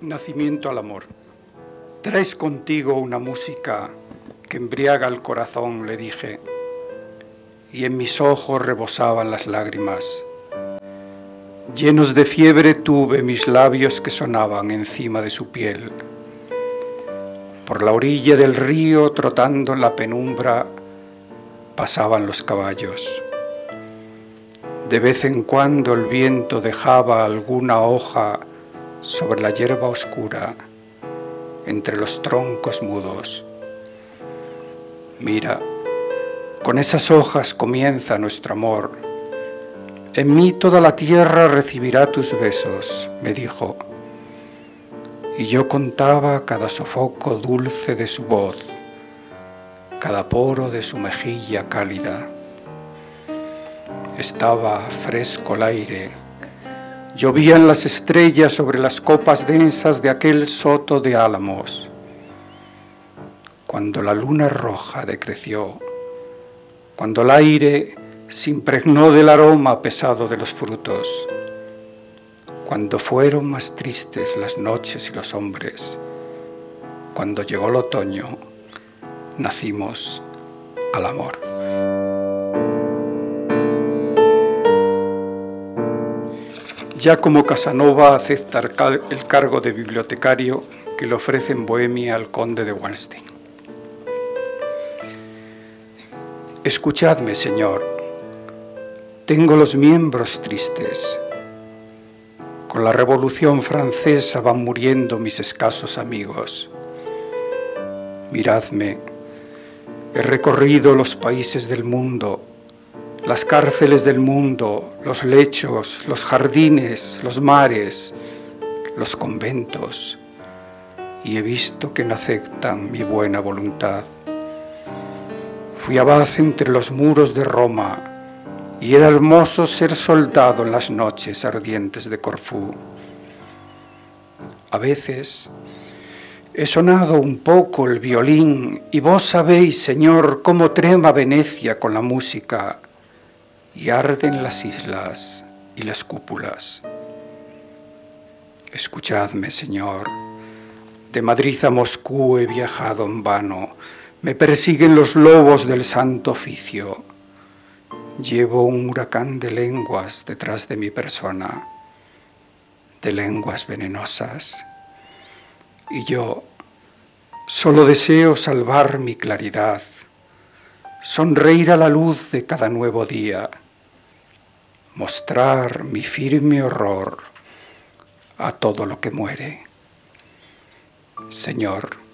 Nacimiento al amor. Traes contigo una música que embriaga el corazón, le dije, y en mis ojos rebosaban las lágrimas. Llenos de fiebre tuve mis labios que sonaban encima de su piel. Por la orilla del río, trotando en la penumbra, pasaban los caballos. De vez en cuando el viento dejaba alguna hoja sobre la hierba oscura, entre los troncos mudos. Mira, con esas hojas comienza nuestro amor. En mí toda la tierra recibirá tus besos, me dijo. Y yo contaba cada sofoco dulce de su voz, cada poro de su mejilla cálida. Estaba fresco el aire, llovían las estrellas sobre las copas densas de aquel soto de álamos. Cuando la luna roja decreció, cuando el aire se impregnó del aroma pesado de los frutos, cuando fueron más tristes las noches y los hombres, cuando llegó el otoño, nacimos al amor. Ya como Casanova acepta el cargo de bibliotecario que le ofrece en Bohemia al conde de Wallenstein. Escuchadme, Señor, tengo los miembros tristes. Con la Revolución Francesa van muriendo mis escasos amigos. Miradme, he recorrido los países del mundo, las cárceles del mundo, los lechos, los jardines, los mares, los conventos, y he visto que no aceptan mi buena voluntad. Fui abad entre los muros de Roma y era hermoso ser soldado en las noches ardientes de Corfú. A veces he sonado un poco el violín y vos sabéis, Señor, cómo trema Venecia con la música y arden las islas y las cúpulas. Escuchadme, Señor, de Madrid a Moscú he viajado en vano me persiguen los lobos del santo oficio. Llevo un huracán de lenguas detrás de mi persona, de lenguas venenosas. Y yo solo deseo salvar mi claridad, sonreír a la luz de cada nuevo día, mostrar mi firme horror a todo lo que muere. Señor,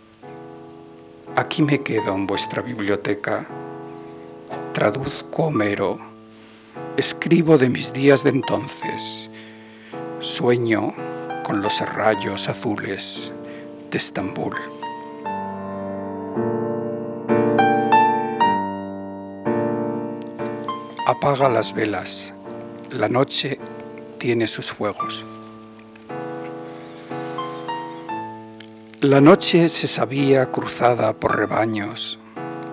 Aquí me quedo en vuestra biblioteca. Traduzco Homero. Escribo de mis días de entonces. Sueño con los rayos azules de Estambul. Apaga las velas. La noche tiene sus fuegos. La noche se sabía cruzada por rebaños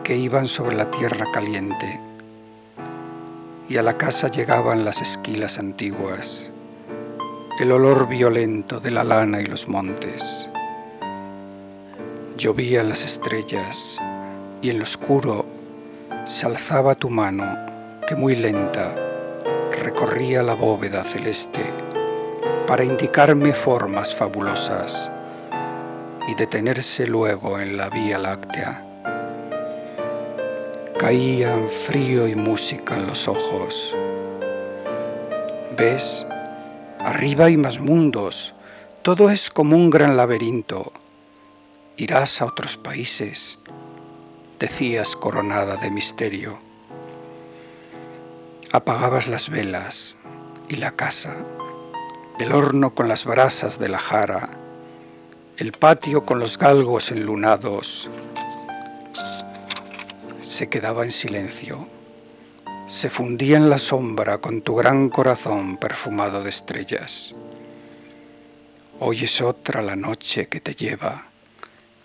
que iban sobre la tierra caliente y a la casa llegaban las esquilas antiguas, el olor violento de la lana y los montes. Llovían las estrellas y en lo oscuro se alzaba tu mano muy lenta recorría la bóveda celeste para indicarme formas fabulosas y detenerse luego en la Vía Láctea. Caían frío y música en los ojos. ¿Ves? Arriba hay más mundos. Todo es como un gran laberinto. Irás a otros países, decías coronada de misterio. Apagabas las velas y la casa, el horno con las brasas de la jara, el patio con los galgos enlunados se quedaba en silencio. Se fundía en la sombra con tu gran corazón perfumado de estrellas. Hoy es otra la noche que te lleva,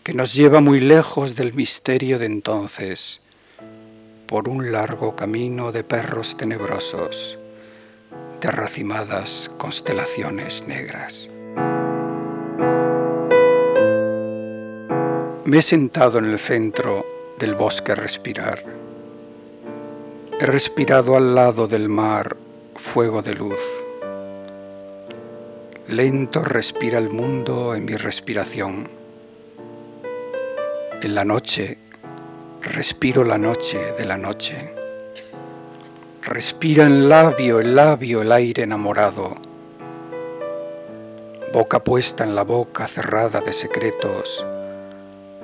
que nos lleva muy lejos del misterio de entonces, por un largo camino de perros tenebrosos, de racimadas constelaciones negras. Me he sentado en el centro del bosque a respirar. He respirado al lado del mar fuego de luz. Lento respira el mundo en mi respiración. En la noche respiro la noche de la noche. Respira en labio el labio el aire enamorado. Boca puesta en la boca cerrada de secretos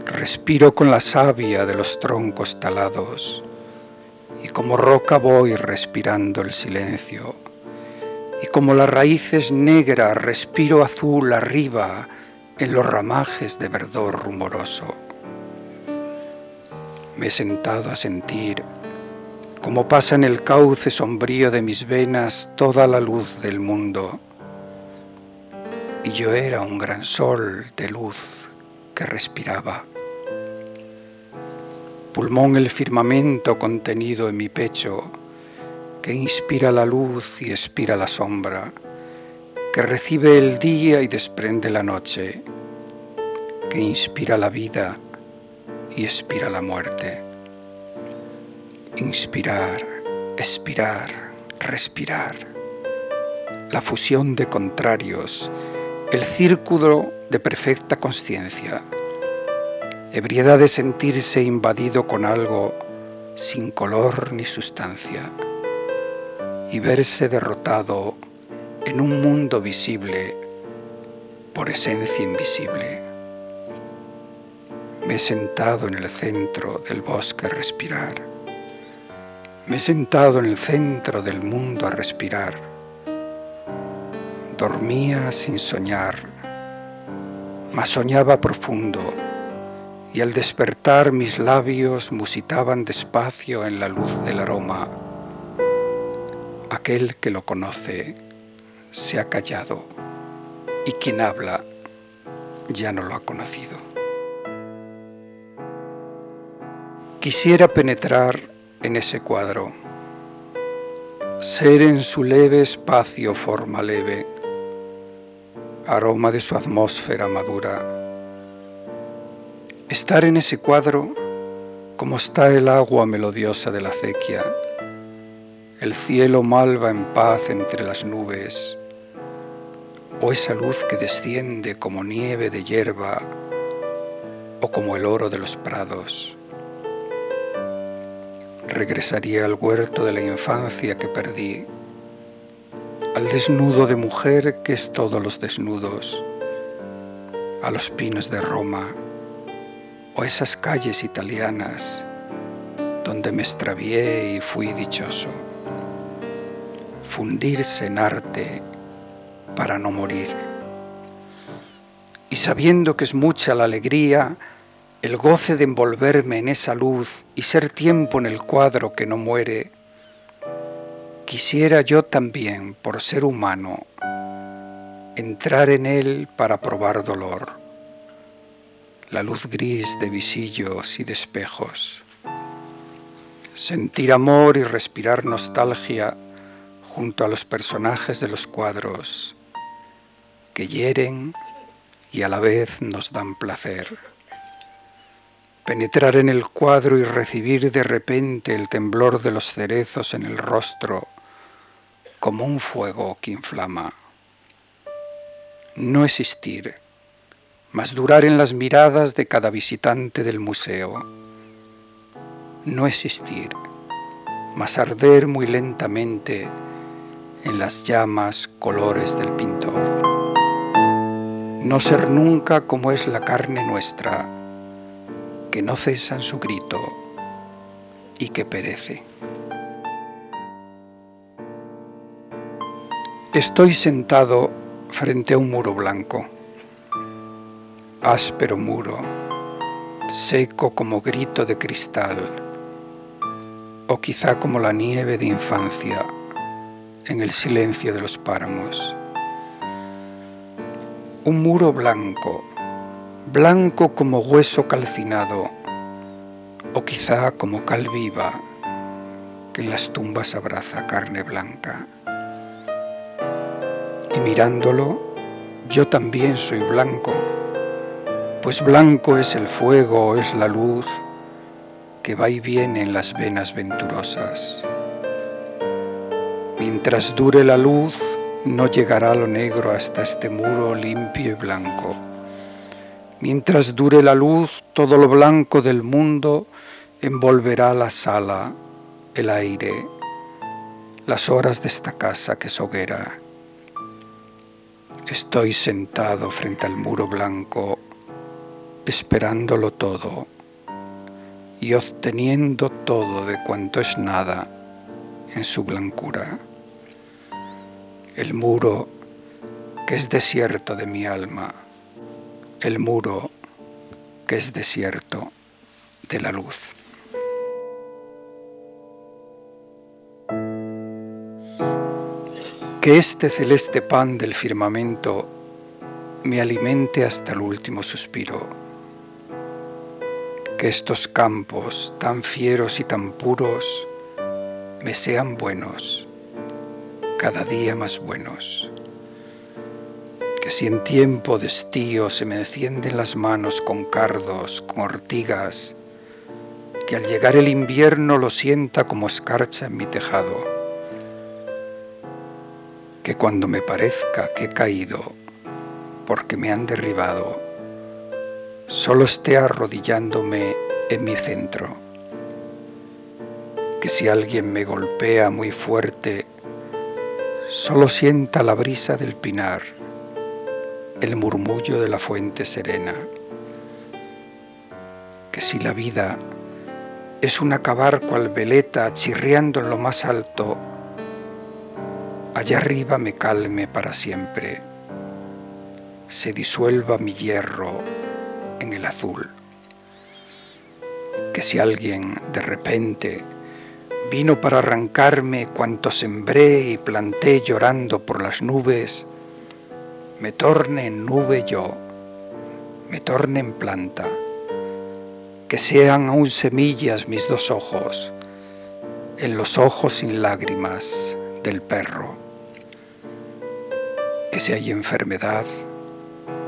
Respiro con la savia de los troncos talados y como roca voy respirando el silencio y como las raíces negras respiro azul arriba en los ramajes de verdor rumoroso. Me he sentado a sentir como pasa en el cauce sombrío de mis venas toda la luz del mundo. Y yo era un gran sol de luz que respiraba pulmón el firmamento contenido en mi pecho, que inspira la luz y expira la sombra, que recibe el día y desprende la noche, que inspira la vida y expira la muerte. Inspirar, expirar, respirar, la fusión de contrarios, el círculo de perfecta conciencia ebriedad de sentirse invadido con algo sin color ni sustancia y verse derrotado en un mundo visible por esencia invisible. Me he sentado en el centro del bosque a respirar. Me he sentado en el centro del mundo a respirar. Dormía sin soñar, mas soñaba profundo y al despertar mis labios musitaban despacio en la luz del aroma. Aquel que lo conoce se ha callado y quien habla ya no lo ha conocido. Quisiera penetrar en ese cuadro, ser en su leve espacio forma leve, aroma de su atmósfera madura estar en ese cuadro como está el agua melodiosa de la acequia, el cielo malva en paz entre las nubes, o esa luz que desciende como nieve de hierba o como el oro de los prados. Regresaría al huerto de la infancia que perdí, al desnudo de mujer que es todos los desnudos, a los pinos de Roma, o esas calles italianas donde me extravié y fui dichoso. Fundirse en arte para no morir. Y sabiendo que es mucha la alegría, el goce de envolverme en esa luz y ser tiempo en el cuadro que no muere, quisiera yo también, por ser humano, entrar en él para probar dolor la luz gris de visillos y de espejos. Sentir amor y respirar nostalgia junto a los personajes de los cuadros que hieren y a la vez nos dan placer. Penetrar en el cuadro y recibir de repente el temblor de los cerezos en el rostro como un fuego que inflama. No existir mas durar en las miradas de cada visitante del museo. No existir, mas arder muy lentamente en las llamas colores del pintor. No ser nunca como es la carne nuestra, que no cesa en su grito y que perece. Estoy sentado frente a un muro blanco áspero muro, seco como grito de cristal, o quizá como la nieve de infancia en el silencio de los páramos. Un muro blanco, blanco como hueso calcinado, o quizá como cal viva que en las tumbas abraza carne blanca. Y mirándolo, yo también soy blanco pues blanco es el fuego, es la luz que va y viene en las venas venturosas. Mientras dure la luz, no llegará lo negro hasta este muro limpio y blanco. Mientras dure la luz, todo lo blanco del mundo envolverá la sala, el aire, las horas de esta casa que es hoguera. Estoy sentado frente al muro blanco, esperándolo todo y obteniendo todo de cuanto es nada en su blancura. El muro que es desierto de mi alma, el muro que es desierto de la luz. Que este celeste pan del firmamento me alimente hasta el último suspiro. Que estos campos tan fieros y tan puros me sean buenos, cada día más buenos. Que si en tiempo de estío se me encienden las manos con cardos, con ortigas, que al llegar el invierno lo sienta como escarcha en mi tejado que cuando me parezca que he caído porque me han derribado, solo esté arrodillándome en mi centro. Que si alguien me golpea muy fuerte, solo sienta la brisa del pinar, el murmullo de la fuente serena. Que si la vida es un acabar cual veleta chirriando en lo más alto, allá arriba me calme para siempre, se disuelva mi hierro en el azul. Que si alguien de repente vino para arrancarme cuanto sembré y planté llorando por las nubes, me torne en nube yo, me torne en planta, que sean aún semillas mis dos ojos, en los ojos sin lágrimas del perro. Que si hay enfermedad,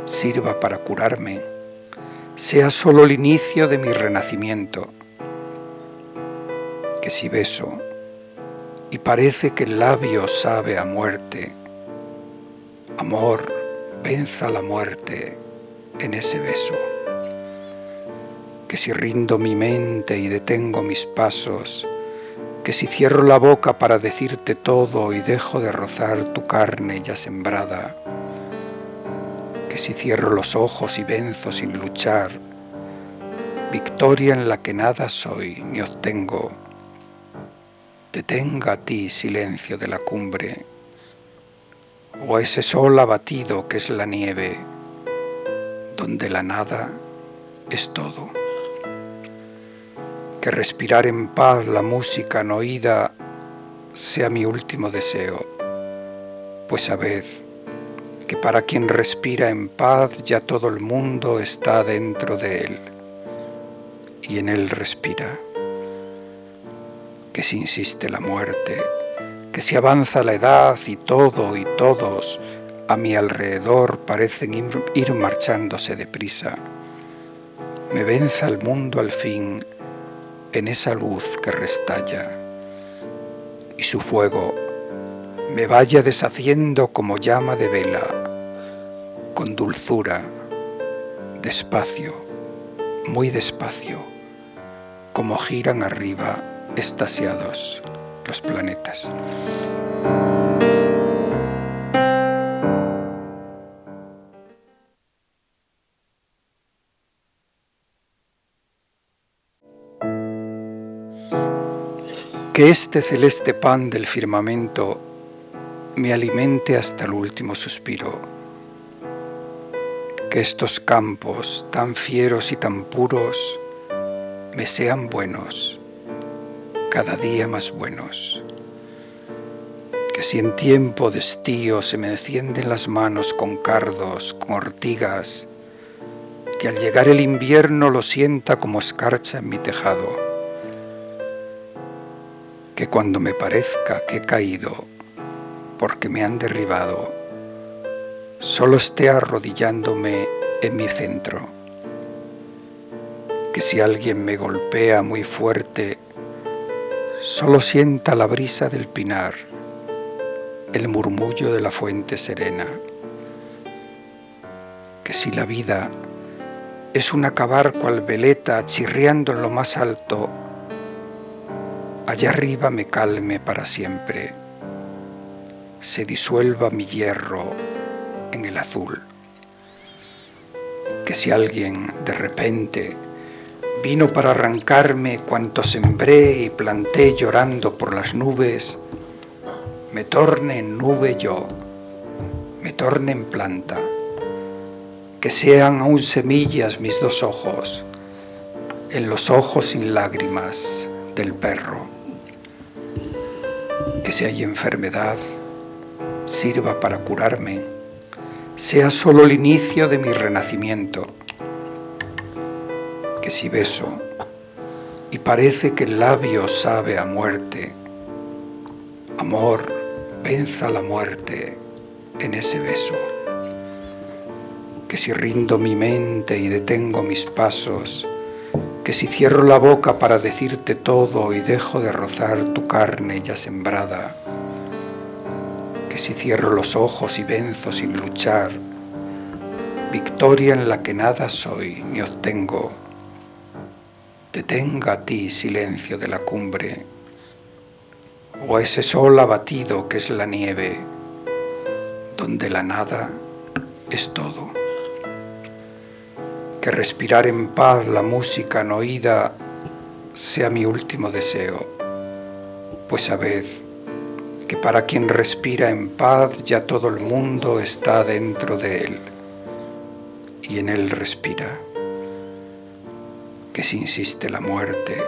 sirva para curarme, sea solo el inicio de mi renacimiento, que si beso y parece que el labio sabe a muerte, amor, venza la muerte en ese beso, que si rindo mi mente y detengo mis pasos, que si cierro la boca para decirte todo y dejo de rozar tu carne ya sembrada, que si cierro los ojos y venzo sin luchar, victoria en la que nada soy ni obtengo, detenga a ti silencio de la cumbre, o ese sol abatido que es la nieve, donde la nada es todo que respirar en paz la música no oída sea mi último deseo, pues sabed que para quien respira en paz ya todo el mundo está dentro de él y en él respira. Que si insiste la muerte, que si avanza la edad y todo y todos a mi alrededor parecen ir marchándose deprisa, me venza el mundo al fin en esa luz que restalla y su fuego me vaya deshaciendo como llama de vela, con dulzura, despacio, muy despacio, como giran arriba estasiados los planetas. que este celeste pan del firmamento me alimente hasta el último suspiro, que estos campos tan fieros y tan puros me sean buenos, cada día más buenos, que si en tiempo de estío se me encienden las manos con cardos, con ortigas, que al llegar el invierno lo sienta como escarcha en mi tejado, que cuando me parezca que he caído porque me han derribado, solo esté arrodillándome en mi centro. que si alguien me golpea muy fuerte, solo sienta la brisa del pinar, el murmullo de la fuente serena, que si la vida es un acabar cual veleta chirriando en lo más alto, allá arriba me calme para siempre, se disuelva mi hierro en el azul. Que si alguien de repente vino para arrancarme cuanto sembré y planté llorando por las nubes, me torne en nube yo, me torne en planta, que sean aún semillas mis dos ojos, en los ojos sin lágrimas del perro, que si hay enfermedad, sirva para curarme, sea solo el inicio de mi renacimiento, que si beso y parece que el labio sabe a muerte, amor, venza la muerte en ese beso, que si rindo mi mente y detengo mis pasos, que si cierro la boca para decirte todo y dejo de rozar tu carne ya sembrada, que si cierro los ojos y venzo sin luchar, victoria en la que nada soy ni obtengo, detenga a ti silencio de la cumbre, o a ese sol abatido que es la nieve, donde la nada es todo. Que respirar en paz la música no oída sea mi último deseo, pues sabed, que para quien respira en paz ya todo el mundo está dentro de él y en él respira. Que si insiste la muerte,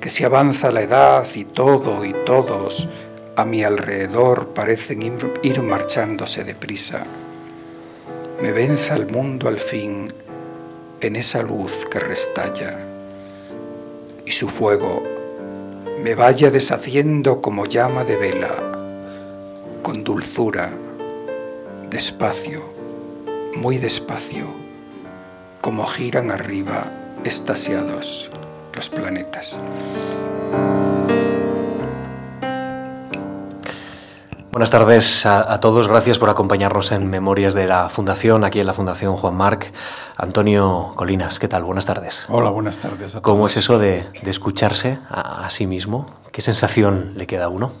que si avanza la edad y todo y todos a mi alrededor parecen ir marchándose deprisa, me venza el mundo al fin en esa luz que restalla y su fuego me vaya deshaciendo como llama de vela, con dulzura, despacio, muy despacio, como giran arriba estasiados los planetas. Buenas tardes a, a, todos, gracias por acompañarnos en Memorias de la Fundación, aquí en la Fundación Juan Marc. Antonio Colinas, ¿qué tal? Buenas tardes. Hola, buenas tardes. A ¿Cómo es eso de, de escucharse a, a, sí mismo? ¿Qué sensación le queda a uno?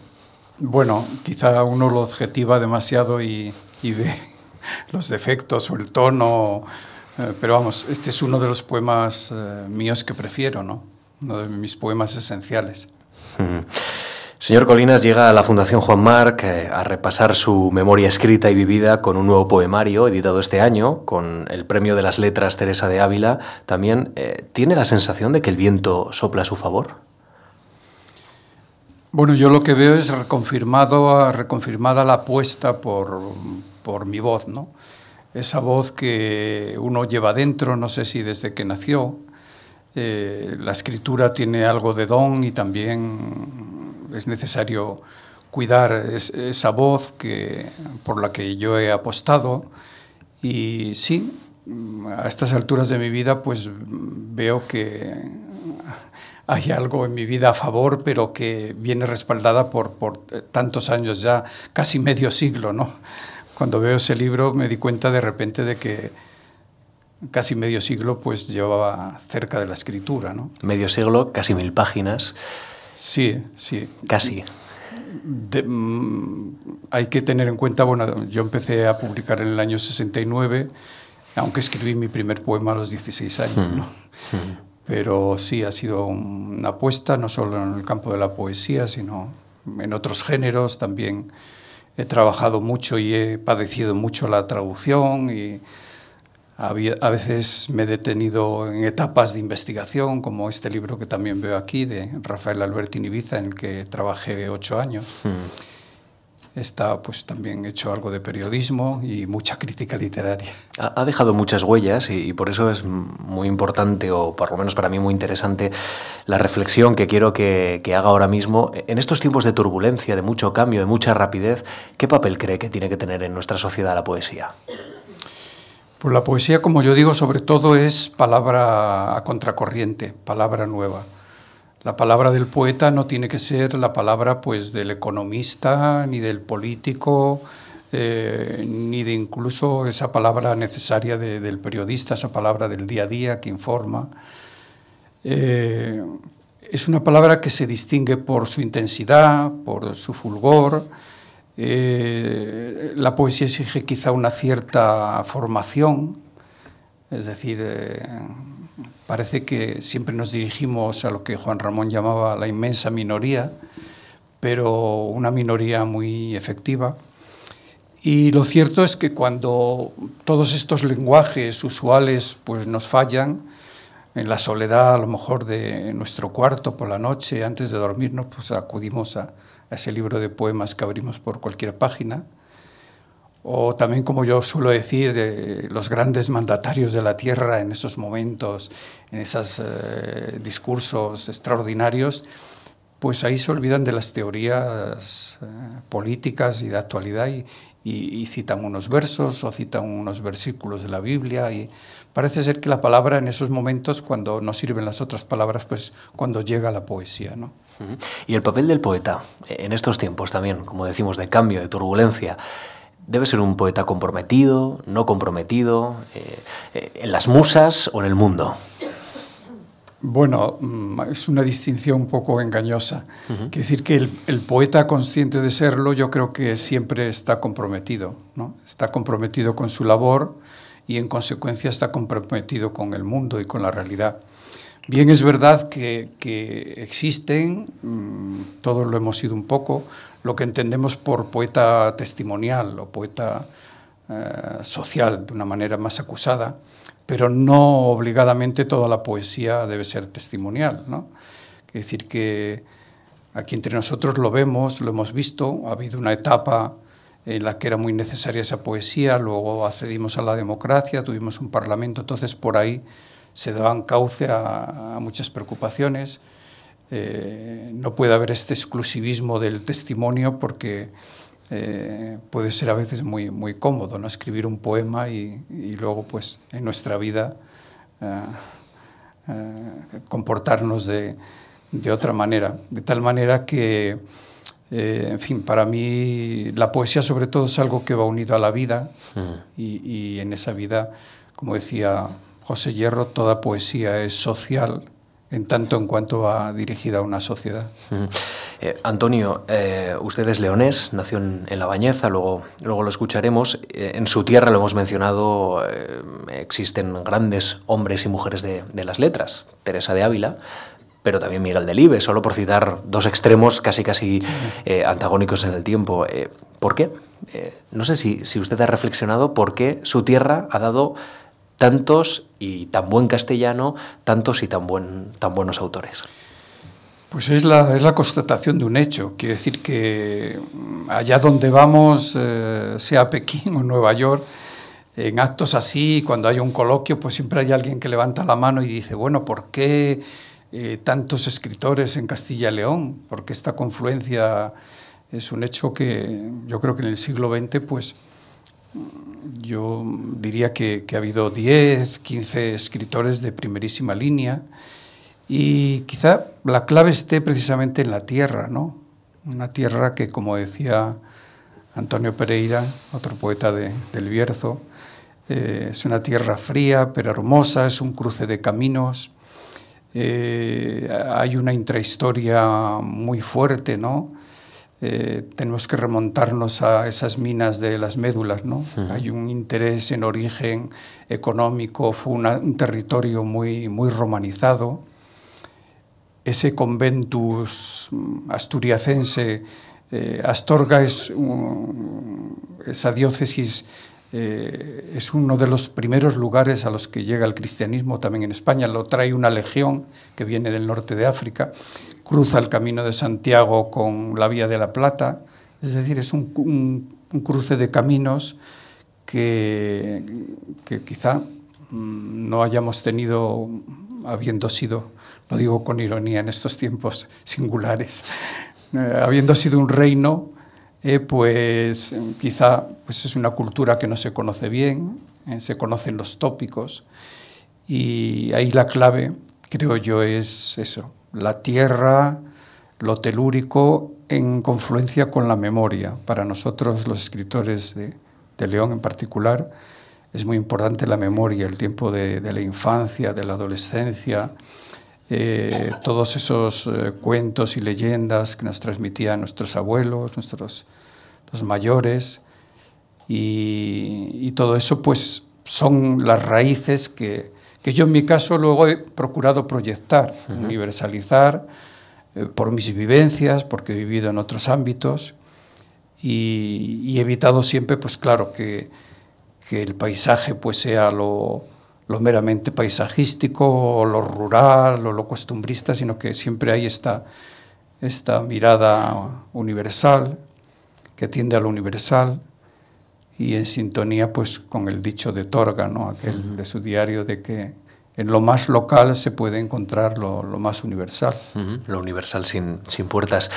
Bueno, quizá uno lo objetiva demasiado y, y ve los defectos o el tono, eh, pero vamos, este es uno de los poemas eh, míos que prefiero, ¿no? Uno de mis poemas esenciales. Mm. Señor Colinas llega a la Fundación Juan Marc eh, a repasar su memoria escrita y vivida con un nuevo poemario editado este año, con el Premio de las Letras Teresa de Ávila. También, eh, ¿tiene la sensación de que el viento sopla a su favor? Bueno, yo lo que veo es reconfirmado, reconfirmada la apuesta por, por mi voz, ¿no? Esa voz que uno lleva dentro, no sé si desde que nació. Eh, la escritura tiene algo de don y también es necesario cuidar es, esa voz que, por la que yo he apostado y sí, a estas alturas de mi vida pues veo que hay algo en mi vida a favor, pero que viene respaldada por, por tantos años ya, casi medio siglo, ¿no? Cuando veo ese libro me di cuenta de repente de que casi medio siglo pues llevaba cerca de la escritura, ¿no? Medio siglo, casi mil páginas. Sí, sí. Casi. De, mm, hay que tener en cuenta, bueno, yo empecé a publicar en el año 69, aunque escribí mi primer poema a los 16 años, mm. ¿no? Mm. Pero sí, ha sido una apuesta, no solo en el campo de la poesía, sino en otros géneros también. He trabajado mucho y he padecido mucho la traducción y a veces me he detenido en etapas de investigación, como este libro que también veo aquí, de Rafael Alberti Ibiza, en el que trabajé ocho años. Mm. Está pues también hecho algo de periodismo y mucha crítica literaria. Ha dejado muchas huellas y, y, por eso es muy importante, o por lo menos para mí muy interesante, la reflexión que quiero que, que haga ahora mismo. En estos tiempos de turbulencia, de mucho cambio, de mucha rapidez, ¿qué papel cree que tiene que tener en nuestra sociedad la poesía? Pues la poesía, como yo digo, sobre todo es palabra a contracorriente, palabra nueva. La palabra del poeta no tiene que ser la palabra pues del economista, ni del político, eh, ni de incluso esa palabra necesaria del periodista, esa palabra del día a día que informa. Eh, es una palabra que se distingue por su intensidad, por su fulgor, eh, la poesía exige quizá una cierta formación, es decir, parece que siempre nos dirigimos a lo que Juan Ramón llamaba la inmensa minoría, pero una minoría muy efectiva. Y lo cierto es que cuando todos estos lenguajes usuales pues, nos fallan, en la soledad a lo mejor de nuestro cuarto por la noche, antes de dormirnos, pues acudimos a, ese libro de poemas que abrimos por cualquier página, o también, como yo suelo decir, de los grandes mandatarios de la tierra en esos momentos, en esos eh, discursos extraordinarios, pues ahí se olvidan de las teorías eh, políticas y de actualidad y, y, citan unos versos o citan unos versículos de la Biblia y parece ser que la palabra en esos momentos, cuando no sirven las otras palabras, pues cuando llega la poesía, ¿no? Y el papel del poeta, en estos tiempos también, como decimos, de cambio, de turbulencia, ¿debe ser un poeta comprometido, no comprometido, eh, eh, en las musas o en el mundo? Bueno, mm, es una distinción un poco engañosa. Quiere decir que el, poeta consciente de serlo yo creo que siempre está comprometido, ¿no? Está comprometido con su labor y en consecuencia está comprometido con el mundo y con la realidad. Bien es verdad que, existen, mm, todos lo hemos sido un poco, lo que entendemos por poeta testimonial o poeta eh, social, de una manera más acusada, pero no obligadamente toda la poesía debe ser testimonial. ¿no? Es decir, que aquí entre nosotros lo vemos, lo hemos visto, ha habido una etapa en la que era muy necesaria esa poesía, luego accedimos a la democracia, tuvimos un parlamento, entonces por ahí se daban cauce a, muchas preocupaciones. Eh, no puede haber este exclusivismo del testimonio porque eh, puede ser a veces muy, muy cómodo ¿no? escribir un poema y, luego pues en nuestra vida eh, comportarnos de, de, otra manera. De tal manera que, en fin, para mí la poesía sobre todo es algo que va unido a la vida y, y en esa vida, como decía José Hierro, toda poesía es social en tanto en cuanto va dirigida a una sociedad. Eh, Antonio, eh, usted es leonés, nació en, La Bañeza, luego, luego lo escucharemos. Eh, en su tierra, lo hemos mencionado, existen grandes hombres y mujeres de, las letras, Teresa de Ávila, pero también Miguel Delibes, solo por citar dos extremos casi casi antagónicos en el tiempo. ¿Por qué? no sé si, si usted ha reflexionado por qué su tierra ha dado tantos y tan buen castellano, tantos y tan, buen, tan buenos autores? Pues es la, es la constatación de un hecho. Quiere decir que mm, allá donde vamos, eh, sea Pekín o Nueva York, en actos así, cuando hay un coloquio, pues siempre hay alguien que levanta la mano y dice, bueno, ¿por qué eh, tantos escritores en Castilla y León? Porque esta confluencia es un hecho que yo creo que en el siglo XX, pues yo diría que, ha habido 10, 15 escritores de primerísima línea y quizá la clave esté precisamente en la tierra, ¿no? Una tierra que, como decía Antonio Pereira, otro poeta del Bierzo, eh, es una tierra fría pero hermosa, es un cruce de caminos, eh, hay una intrahistoria muy fuerte, ¿no? Eh, tenemos que remontarnos a esas minas de las médulas. ¿no? Hay un interés en origen económico, fue un territorio muy, muy romanizado. Ese conventus asturiacense, eh, Astorga es esa diócesis eh, es uno de los primeros lugares a los que llega el cristianismo también en España. Lo trae una legión que viene del norte de África, cruza el camino de Santiago con la Vía de la Plata. Es decir, es un, cruce de caminos que, quizá mm, no hayamos tenido habiendo sido, lo digo con ironía en estos tiempos singulares, eh, habiendo sido un reino eh, pues quizá pues es una cultura que no se conoce bien, ¿eh? se conocen los tópicos y ahí la clave, creo yo, es eso, la tierra, lo telúrico en confluencia con la memoria. Para nosotros, los escritores de, León en particular, es muy importante la memoria, el tiempo de, la infancia, de la adolescencia, eh, todos esos eh, cuentos y leyendas que nos transmitían nuestros abuelos, nuestros los mayores, y, todo eso pues son las raíces que, que, yo en mi caso luego he procurado proyectar, universalizar eh, por mis vivencias, porque he vivido en otros ámbitos y, he evitado siempre, pues claro, que, que el paisaje pues sea lo, lo, meramente paisajístico o lo rural o lo costumbrista, sino que siempre hay esta, esta mirada universal que tiende a lo universal y en sintonía pues con el dicho de Torga, ¿no? aquel de su diario de que en lo más local se puede encontrar lo, más universal. Lo universal sin, sin puertas.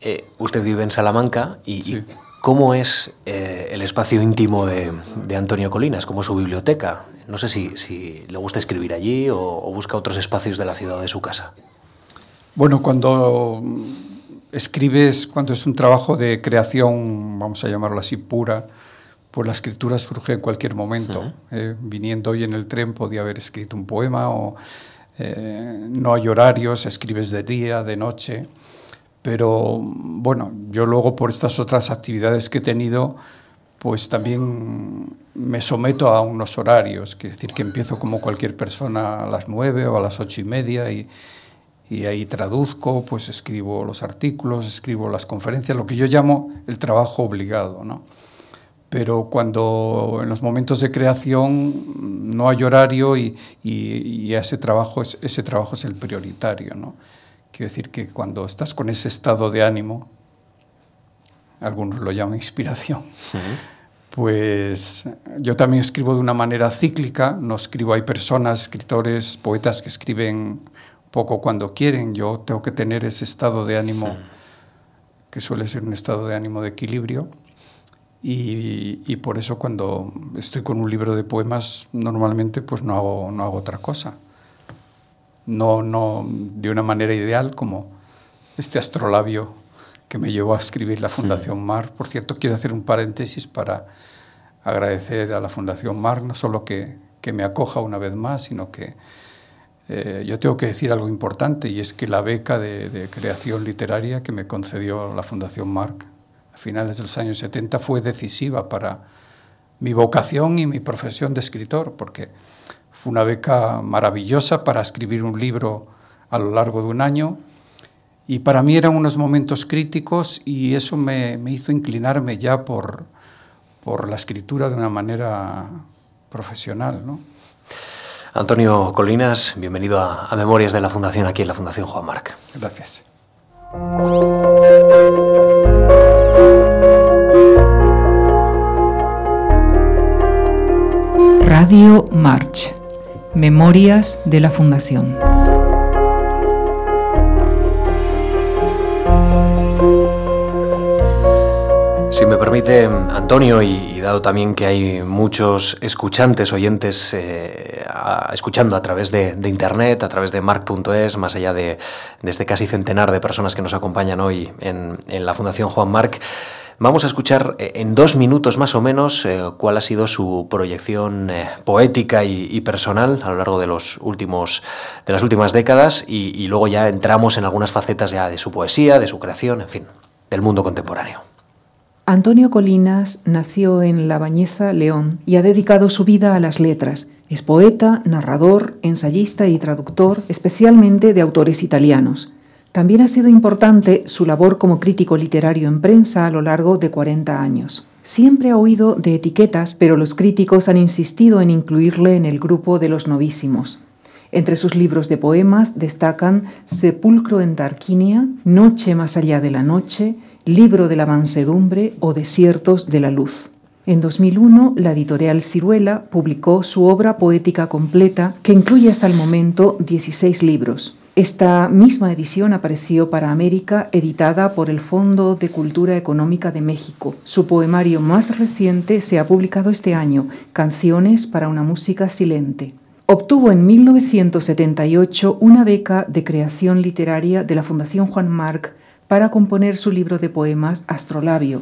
Eh, usted vive en Salamanca y, ¿cómo es eh, el espacio íntimo de, de, Antonio Colinas? ¿Cómo es su biblioteca? No sé si, si le gusta escribir allí o, o, busca otros espacios de la ciudad de su casa. Bueno, cuando escribes, cuando es un trabajo de creación, vamos a llamarlo así, pura, pues la escritura surge en cualquier momento. Eh, viniendo hoy en el tren podía haber escrito un poema o eh, no hay horarios, escribes de día, de noche. Pero bueno, yo luego por estas otras actividades que he tenido, pues también me someto a unos horarios, que decir que empiezo como cualquier persona a las nueve o a las ocho y media y, y ahí traduzco, pues escribo los artículos, escribo las conferencias, lo que yo llamo el trabajo obligado, ¿no? pero cuando en los momentos de creación no hay horario y, ese, trabajo es, ese trabajo es el prioritario. ¿no? Quiero decir que cuando estás con ese estado de ánimo, algunos lo llaman inspiración, pues yo también escribo de una manera cíclica, no escribo, hay personas, escritores, poetas que escriben poco cuando quieren, yo tengo que tener ese estado de ánimo, que suele ser un estado de ánimo de equilibrio y, por eso cuando estoy con un libro de poemas normalmente pues no hago, no hago otra cosa. No, no de una manera ideal como este astrolabio que me llevó a escribir la Fundación mm. Mar. Por cierto, quiero hacer un paréntesis para agradecer a la Fundación Mar, no solo que, que me acoja una vez más, sino que eh, yo tengo que decir algo importante y es que la beca de, de creación literaria que me concedió la Fundación Marc a finales de los años 70 fue decisiva para mi vocación y mi profesión de escritor, porque fue una beca maravillosa para escribir un libro a lo largo de un año y para mí eran unos momentos críticos y eso me, hizo inclinarme ya por, por la escritura de una manera profesional. Antonio Colinas, bienvenido a, a, Memorias de la Fundación aquí en la Fundación Juan Marc. Gracias. Radio March, Memorias de la Fundación. Si me permite, Antonio, y, dado también que hay muchos escuchantes, oyentes, eh, escuchando a través de, Internet, a través de marc.es, más allá de, este casi centenar de personas que nos acompañan hoy en, la Fundación Juan Marc, Vamos a escuchar eh, en dos minutos más o menos eh, cuál ha sido su proyección poética y, personal a lo largo de, los últimos, de las últimas décadas y, luego ya entramos en algunas facetas ya de su poesía, de su creación, en fin, del mundo contemporáneo. Antonio Colinas nació en La Bañeza, León, y ha dedicado su vida a las letras. Es poeta, narrador, ensayista y traductor, especialmente de autores italianos. También ha sido importante su labor como crítico literario en prensa a lo largo de 40 años. Siempre ha oído de etiquetas, pero los críticos han insistido en incluirle en el grupo de los novísimos. Entre sus libros de poemas destacan Sepulcro en Tarquinia, Noche más allá de la noche, Libro de la mansedumbre o Desiertos de la luz. En 2001, la editorial Ciruela publicó su obra poética completa, que incluye hasta el momento 16 libros. Esta misma edición apareció para América, editada por el Fondo de Cultura Económica de México. Su poemario más reciente se ha publicado este año, Canciones para una música silente. Obtuvo en 1978 una beca de creación literaria de la Fundación Juan Marc para componer su libro de poemas Astrolabio,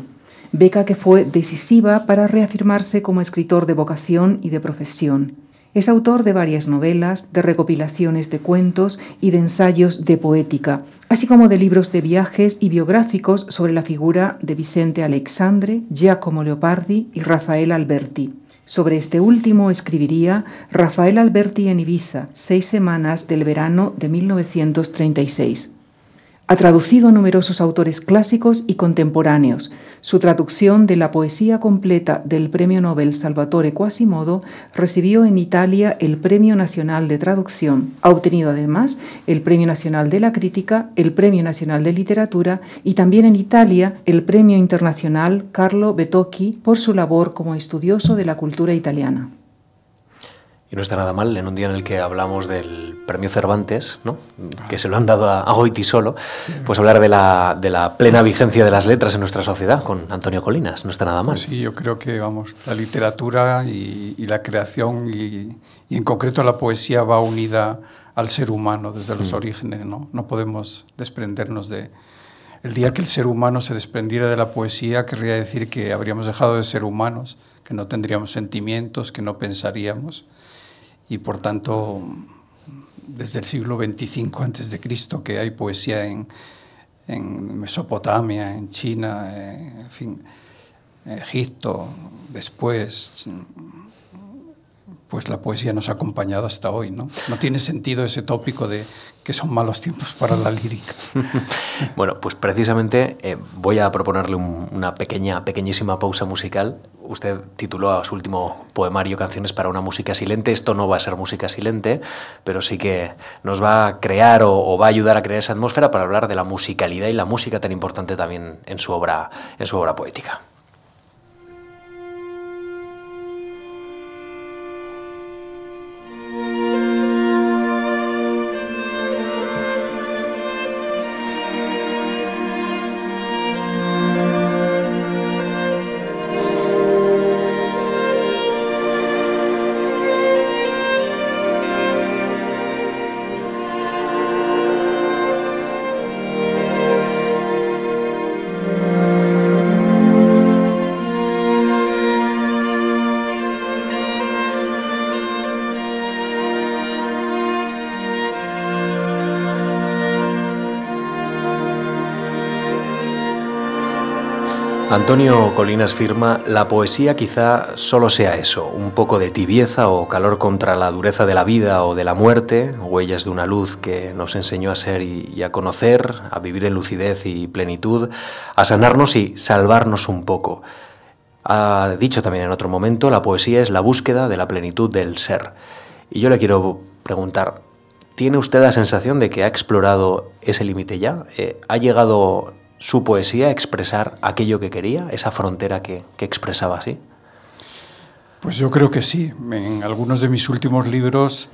beca que fue decisiva para reafirmarse como escritor de vocación y de profesión. Es autor de varias novelas, de recopilaciones de cuentos y de ensayos de poética, así como de libros de viajes y biográficos sobre la figura de Vicente Alexandre, Giacomo Leopardi y Rafael Alberti. Sobre este último escribiría Rafael Alberti en Ibiza, seis semanas del verano de 1936. Ha traducido a numerosos autores clásicos y contemporáneos. Su traducción de la poesía completa del Premio Nobel Salvatore Quasimodo recibió en Italia el Premio Nacional de Traducción. Ha obtenido además el Premio Nacional de la Crítica, el Premio Nacional de Literatura y también en Italia el Premio Internacional Carlo Betocchi por su labor como estudioso de la cultura italiana. Y no está nada mal en un día en el que hablamos del premio Cervantes, ¿no? que se lo han dado a, Goiti solo, pues hablar de la, de la, plena vigencia de las letras en nuestra sociedad con Antonio Colinas. No está nada mal. Pues sí, yo creo que vamos, la literatura y, la creación y, en concreto la poesía va unida al ser humano desde los mm. orígenes. ¿no? no podemos desprendernos de... El día que el ser humano se desprendiera de la poesía querría decir que habríamos dejado de ser humanos, que no tendríamos sentimientos, que no pensaríamos y por tanto desde el siglo 25 antes de Cristo que hay poesía en, en Mesopotamia, en China, eh, en fin, Egipto, después pues la poesía nos ha acompañado hasta hoy, ¿no? No tiene sentido ese tópico de que son malos tiempos para la lírica. bueno, pues precisamente eh, voy a proponerle una pequeña, pequeñísima pausa musical. Usted tituló a su último poemario Canciones para una música silente. Esto no va a ser música silente, pero sí que nos va a crear o, va a ayudar a crear esa atmósfera para hablar de la musicalidad y la música tan importante también en su obra, en su obra poética. Antonio Colinas firma, la poesía quizá solo sea eso, un poco de tibieza o calor contra la dureza de la vida o de la muerte, huellas de una luz que nos enseñó a ser y, a conocer, a vivir en lucidez y plenitud, a sanarnos y salvarnos un poco. Ha dicho también en otro momento, la poesía es la búsqueda de la plenitud del ser. Y yo le quiero preguntar, ¿tiene usted la sensación de que ha explorado ese límite ya? Eh, ¿Ha llegado su poesía expresar aquello que quería, esa frontera que, expresaba así? Pues yo creo que sí. En algunos de mis últimos libros,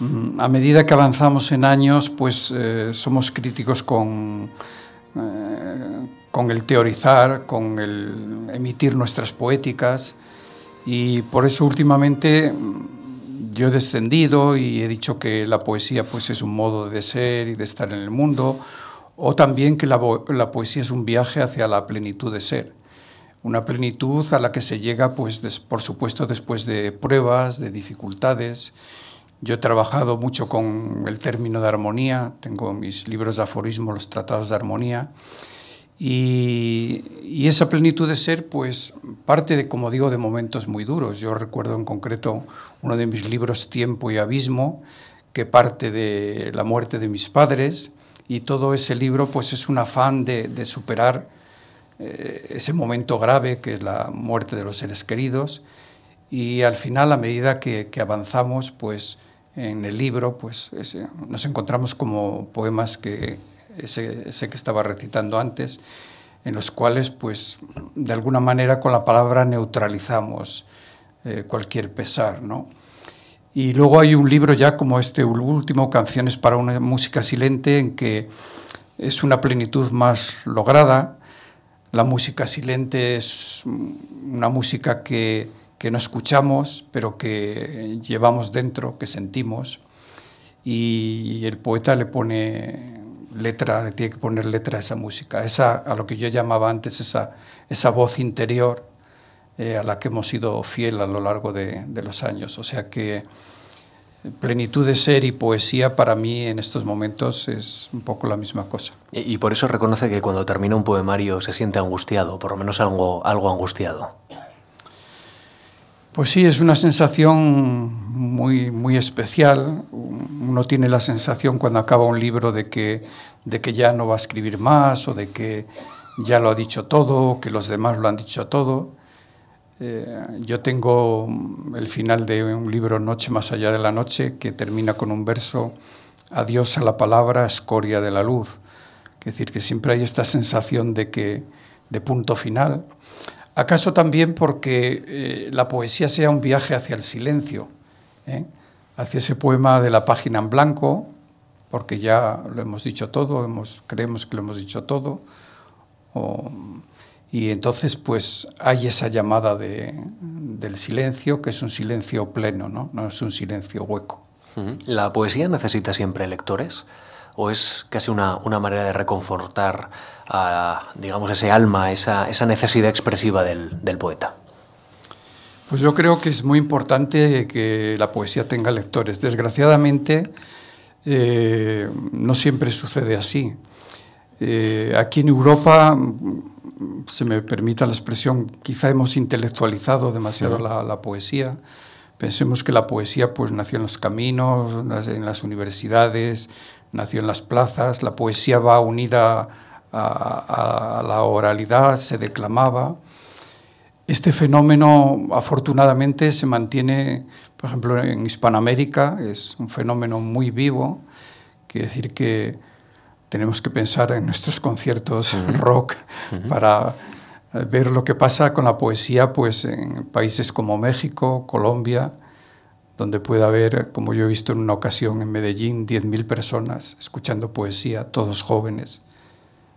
mm, a medida que avanzamos en años, pues eh, somos críticos con, eh, con el teorizar, con el emitir nuestras poéticas. Y por eso últimamente mm, yo he descendido y he dicho que la poesía pues, es un modo de ser y de estar en el mundo, o también que la, poesía es un viaje hacia la plenitud de ser, una plenitud a la que se llega, pues, por supuesto, después de pruebas, de dificultades. Yo he trabajado mucho con el término de armonía, tengo mis libros de aforismo, los tratados de armonía, y, y, esa plenitud de ser, pues, parte de, como digo, de momentos muy duros. Yo recuerdo en concreto uno de mis libros, Tiempo y Abismo, que parte de la muerte de mis padres, y todo ese libro pues es un afán de, superar eh, ese momento grave que es la muerte de los seres queridos y al final a medida que, avanzamos pues en el libro pues nos encontramos como poemas que ese, que estaba recitando antes en los cuales pues de alguna manera con la palabra neutralizamos eh, cualquier pesar ¿no? Y luego hay un libro ya como este último, Canciones para una música silente, en que es una plenitud más lograda. La música silente es una música que, que no escuchamos, pero que llevamos dentro, que sentimos. Y el poeta le pone letra, le tiene que poner letra a esa música, esa, a lo que yo llamaba antes esa, esa voz interior eh, a la que hemos sido fiel a lo largo de, de, los años. O sea que plenitud de ser y poesía para mí en estos momentos es un poco la misma cosa. Y, y por eso reconoce que cuando termina un poemario se siente angustiado, por lo menos algo, algo angustiado. Pues sí, es una sensación muy, muy especial. Uno tiene la sensación cuando acaba un libro de que, de que ya no va a escribir más o de que ya lo ha dicho todo, que los demás lo han dicho todo. Eh, yo tengo el final de un libro Noche más allá de la noche que termina con un verso, adiós a la palabra, escoria de la luz. Es decir, que siempre hay esta sensación de que de punto final. ¿Acaso también porque eh, la poesía sea un viaje hacia el silencio? ¿eh? Hacia ese poema de la página en blanco, porque ya lo hemos dicho todo, creemos que lo hemos dicho todo. Y entonces, pues hay esa llamada de, del silencio, que es un silencio pleno, ¿no? no es un silencio hueco. ¿La poesía necesita siempre lectores? ¿O es casi una, una manera de reconfortar a, digamos, ese alma, esa, esa necesidad expresiva del, del poeta? Pues yo creo que es muy importante que la poesía tenga lectores. Desgraciadamente, eh, no siempre sucede así. Eh, aquí en Europa se me permita la expresión, quizá hemos intelectualizado demasiado la, la, poesía. Pensemos que la poesía pues, nació en los caminos, en las universidades, nació en las plazas. La poesía va unida a, a la oralidad, se declamaba. Este fenómeno, afortunadamente, se mantiene, por ejemplo, en Hispanoamérica, es un fenómeno muy vivo. Quiere decir que tenemos que pensar en nuestros conciertos uh -huh. rock uh -huh. para ver lo que pasa con la poesía pues, en países como México, Colombia, donde puede haber, como yo he visto en una ocasión en Medellín, 10.000 personas escuchando poesía, todos jóvenes,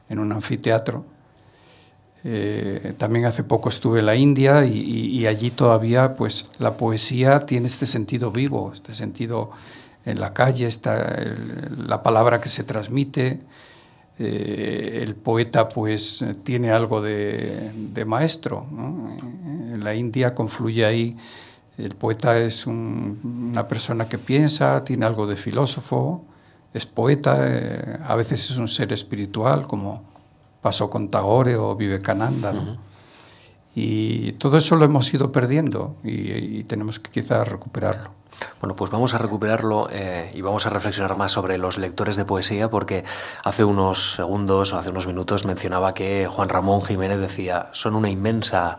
en un anfiteatro. Eh, también hace poco estuve en la India y, y, y, allí todavía pues, la poesía tiene este sentido vivo, este sentido en la calle, está el, la palabra que se transmite. Eh, el poeta pues tiene algo de, de maestro. ¿no? En la India confluye ahí, el poeta es un, una persona que piensa, tiene algo de filósofo, es poeta, eh, a veces es un ser espiritual, como pasó con Tagore o Vivekananda. ¿no? Uh -huh. Y todo eso lo hemos ido perdiendo y, y tenemos que quizás recuperarlo. Bueno, pues vamos a recuperarlo eh, y vamos a reflexionar más sobre los lectores de poesía porque hace unos segundos o hace unos minutos mencionaba que Juan Ramón Jiménez decía son una inmensa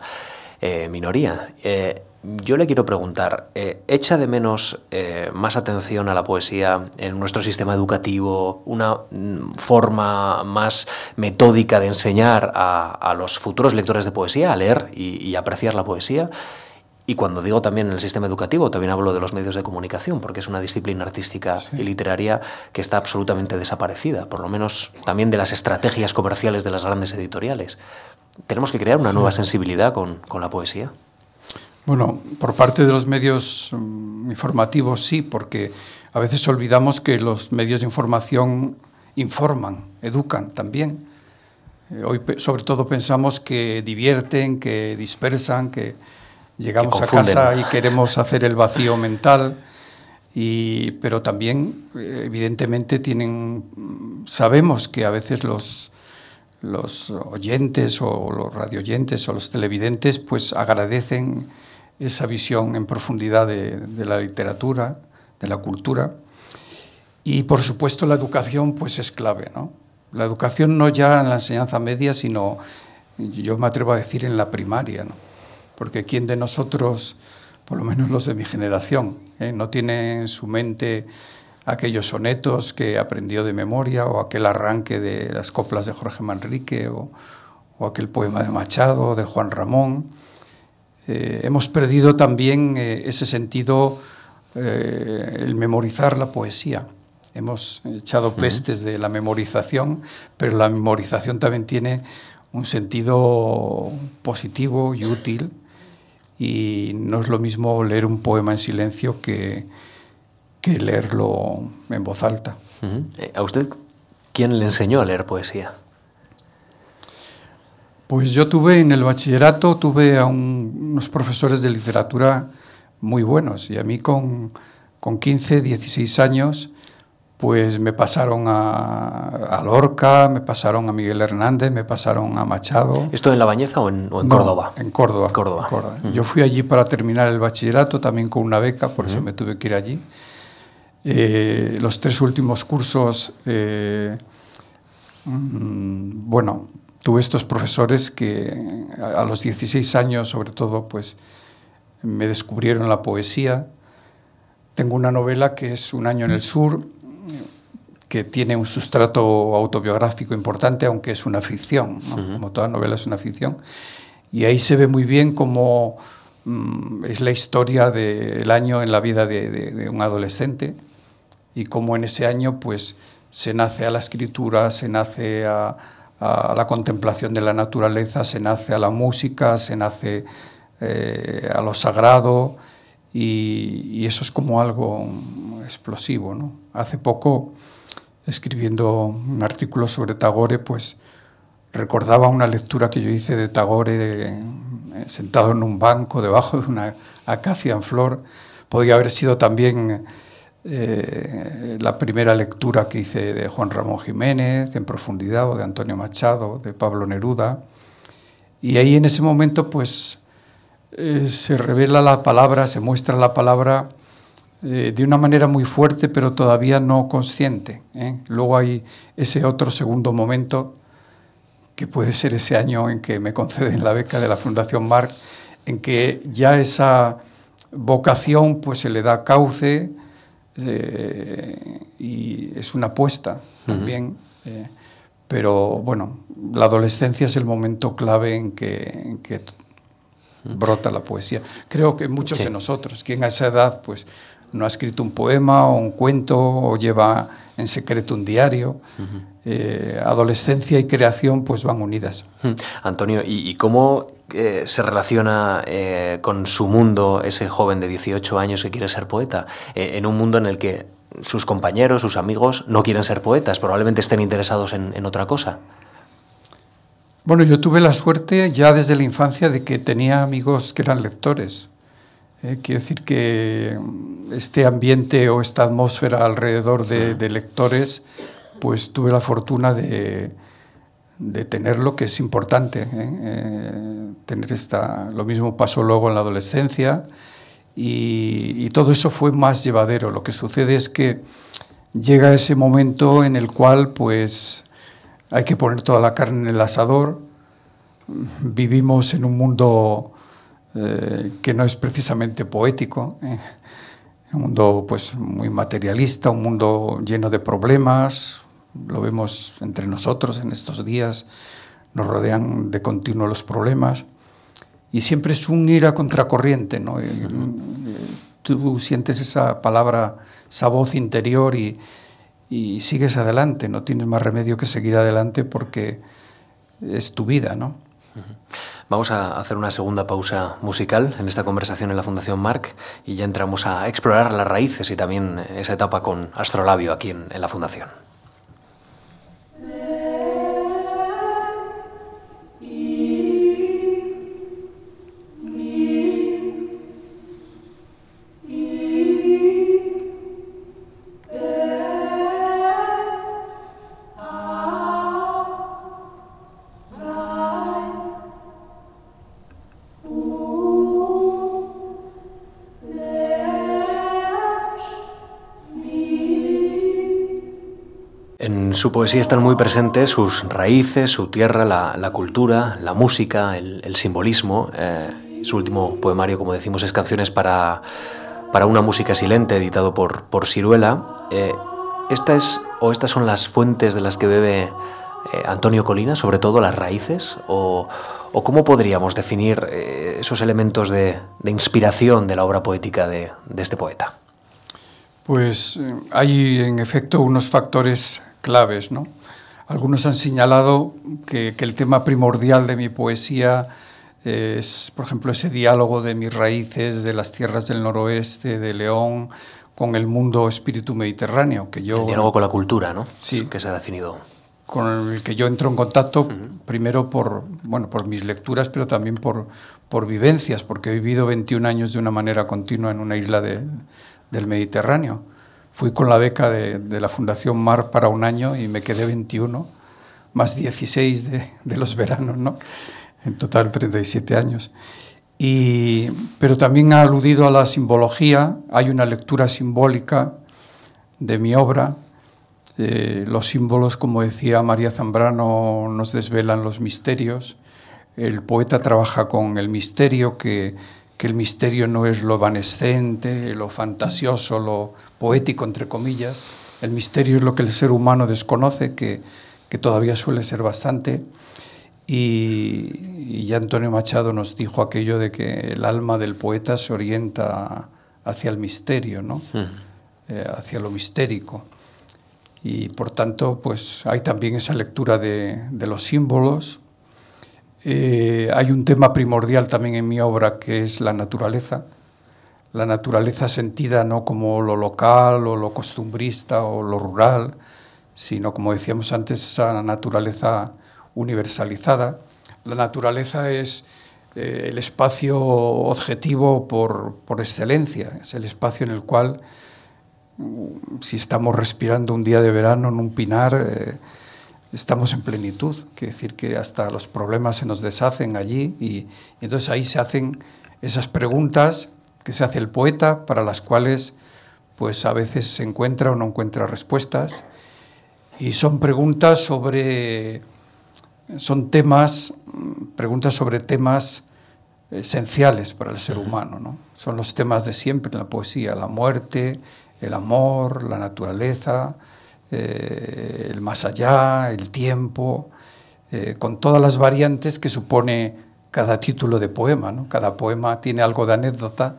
eh, minoría. Eh, yo le quiero preguntar, ¿echa de menos más atención a la poesía en nuestro sistema educativo, una mm, forma más metódica de enseñar a, a, los futuros lectores de poesía a leer y, y apreciar la poesía? Y cuando digo también en el sistema educativo, también hablo de los medios de comunicación, porque es una disciplina artística sí. y literaria que está absolutamente desaparecida, por lo menos también de las estrategias comerciales de las grandes editoriales. Tenemos que crear una sí. nueva sensibilidad con, con, la poesía. Bueno, por parte de los medios mm, informativos sí, porque a veces olvidamos que los medios de información informan, educan también. Eh, hoy sobre todo pensamos que divierten, que dispersan, que llegamos a casa y queremos hacer el vacío mental, y, pero también evidentemente tienen, sabemos que a veces los, los oyentes o los radioyentes o los televidentes pues agradecen esa visión en profundidad de, de la literatura, de la cultura, y por supuesto la educación pues es clave, ¿no? La educación no ya en la enseñanza media, sino yo me atrevo a decir en la primaria, ¿no? Porque ¿quién de nosotros, por lo menos los de mi generación, eh, no tiene en su mente aquellos sonetos que aprendió de memoria o aquel arranque de las coplas de Jorge Manrique o, o aquel poema de Machado, de Juan Ramón? Eh, hemos perdido también eh, ese sentido el memorizar la poesía. Hemos echado pestes de la memorización, pero la memorización también tiene un sentido positivo y útil y no es lo mismo leer un poema en silencio que, que leerlo en voz alta. Eh, ¿A usted quién le enseñó a leer poesía? Pues yo tuve en el bachillerato, tuve a unos profesores de literatura muy buenos y a mí con, con 15, 16 años pues me pasaron a, Lorca, me pasaron a Miguel Hernández, me pasaron a Machado. ¿Esto en La Bañeza o en, Córdoba? En Córdoba. Córdoba. Yo fui allí para terminar el bachillerato, también con una beca, por eso me tuve que ir allí. Eh, los tres últimos cursos, eh, mm, bueno, tuve estos profesores que a, a los 16 años, sobre todo, pues me descubrieron la poesía. Tengo una novela que es Un año en el sur, que tiene un sustrato autobiográfico importante, aunque es una ficción, como toda novela es una ficción. Y ahí se ve muy bien cómo mm, es la historia del año en la vida de, un adolescente y cómo en ese año pues, se nace a la escritura, se nace a, la contemplación de la naturaleza, se nace a la música, se nace eh, a lo sagrado y, eso es como algo explosivo. ¿no? Hace poco escribiendo un artículo sobre Tagore, pues recordaba una lectura que yo hice de Tagore eh, sentado en un banco debajo de una acacia en flor. Podría haber sido también eh, la primera lectura que hice de Juan Ramón Jiménez, En profundidad, o de Antonio Machado, de Pablo Neruda. Y ahí en ese momento, pues, eh, se revela la palabra, se muestra la palabra eh, de una manera muy fuerte, pero todavía no consciente. ¿eh? Luego hay ese otro segundo momento, que puede ser ese año en que me conceden la beca de la Fundación Marc, en que ya esa vocación pues se le da cauce eh, y es una apuesta también. pero bueno, la adolescencia es el momento clave en que, en que brota la poesía. Creo que muchos de nosotros, quien a esa edad pues no ha escrito un poema o un cuento o lleva en secreto un diario. Eh, adolescencia y creación pues van unidas. Antonio, ¿y, cómo eh, se relaciona eh, con su mundo ese joven de 18 años que quiere ser poeta? en un mundo en el que sus compañeros, sus amigos no quieren ser poetas, probablemente estén interesados en otra cosa. Bueno, yo tuve la suerte ya desde la infancia de que tenía amigos que eran lectores. Eh, quiero decir que este ambiente o esta atmósfera alrededor de, lectores, pues tuve la fortuna de, de tenerlo, que es importante. ¿eh? Eh, tener esta, lo mismo pasó luego en la adolescencia y, y, todo eso fue más llevadero. Lo que sucede es que llega ese momento en el cual pues hay que poner toda la carne en el asador. Vivimos en un mundo eh, que no es precisamente poético, eh, un mundo pues muy materialista, un mundo lleno de problemas, lo vemos entre nosotros en estos días, nos rodean de continuo los problemas. Y siempre es un ir a contracorriente, ¿no? Eh, tú sientes esa palabra, esa voz interior y, y sigues adelante, no tienes más remedio que seguir adelante porque es tu vida, ¿no? Vamos a hacer una segunda pausa musical en esta conversación en la Fundación Marc y ya entramos a explorar las raíces y también esa etapa con Astrolabio aquí en, en la Fundación. Su poesía están muy presentes sus raíces, su tierra, la, cultura, la música, el, simbolismo. Eh, su último poemario, como decimos, es Canciones para, para una música silente, editado por, por Ciruela. Eh, ¿Esta es, o estas son las fuentes de las que bebe eh, Antonio Colina, sobre todo las raíces? ¿O, cómo podríamos definir esos elementos de, inspiración de la obra poética de, de este poeta? Pues hay en efecto unos factores claves, ¿no? Algunos han señalado que, que el tema primordial de mi poesía es, por ejemplo, ese diálogo de mis raíces, de las tierras del noroeste, de León, con el mundo espíritu mediterráneo. Que yo, el diálogo con la cultura, ¿no? Sí. Que se ha definido. Con el que yo entro en contacto, primero por, bueno, por mis lecturas, pero también por, por vivencias, porque he vivido 21 años de una manera continua en una isla de, del Mediterráneo. Fui con la beca de, la Fundación Mar para un año y me quedé 21, más 16 de, de los veranos, ¿no? En total 37 años. Y, pero también ha aludido a la simbología. Hay una lectura simbólica de mi obra. Eh, los símbolos, como decía María Zambrano, nos desvelan los misterios. El poeta trabaja con el misterio, que, que el misterio no es lo evanescente, lo fantasioso, lo poético, entre comillas. El misterio es lo que el ser humano desconoce, que, que todavía suele ser bastante. Y, y, ya Antonio Machado nos dijo aquello de que el alma del poeta se orienta hacia el misterio, ¿no? Uh -huh. eh, hacia lo mistérico. Y por tanto, pues hay también esa lectura de, de los símbolos. Eh, hay un tema primordial también en mi obra que es la naturaleza. La naturaleza sentida no como lo local o lo costumbrista o lo rural, sino como decíamos antes, esa naturaleza universalizada. La naturaleza es eh, el espacio objetivo por, por, excelencia, es el espacio en el cual, si estamos respirando un día de verano en un pinar, eh, estamos en plenitud. Quiere decir que hasta los problemas se nos deshacen allí y, y entonces ahí se hacen esas preguntas que se hace el poeta para las cuales pues a veces se encuentra o no encuentra respuestas y son preguntas sobre son temas, preguntas sobre temas esenciales para el ser humano. ¿no? Son los temas de siempre en la poesía, la muerte, el amor, la naturaleza, eh, el más allá, el tiempo, eh, con todas las variantes que supone cada título de poema. ¿no? Cada poema tiene algo de anécdota,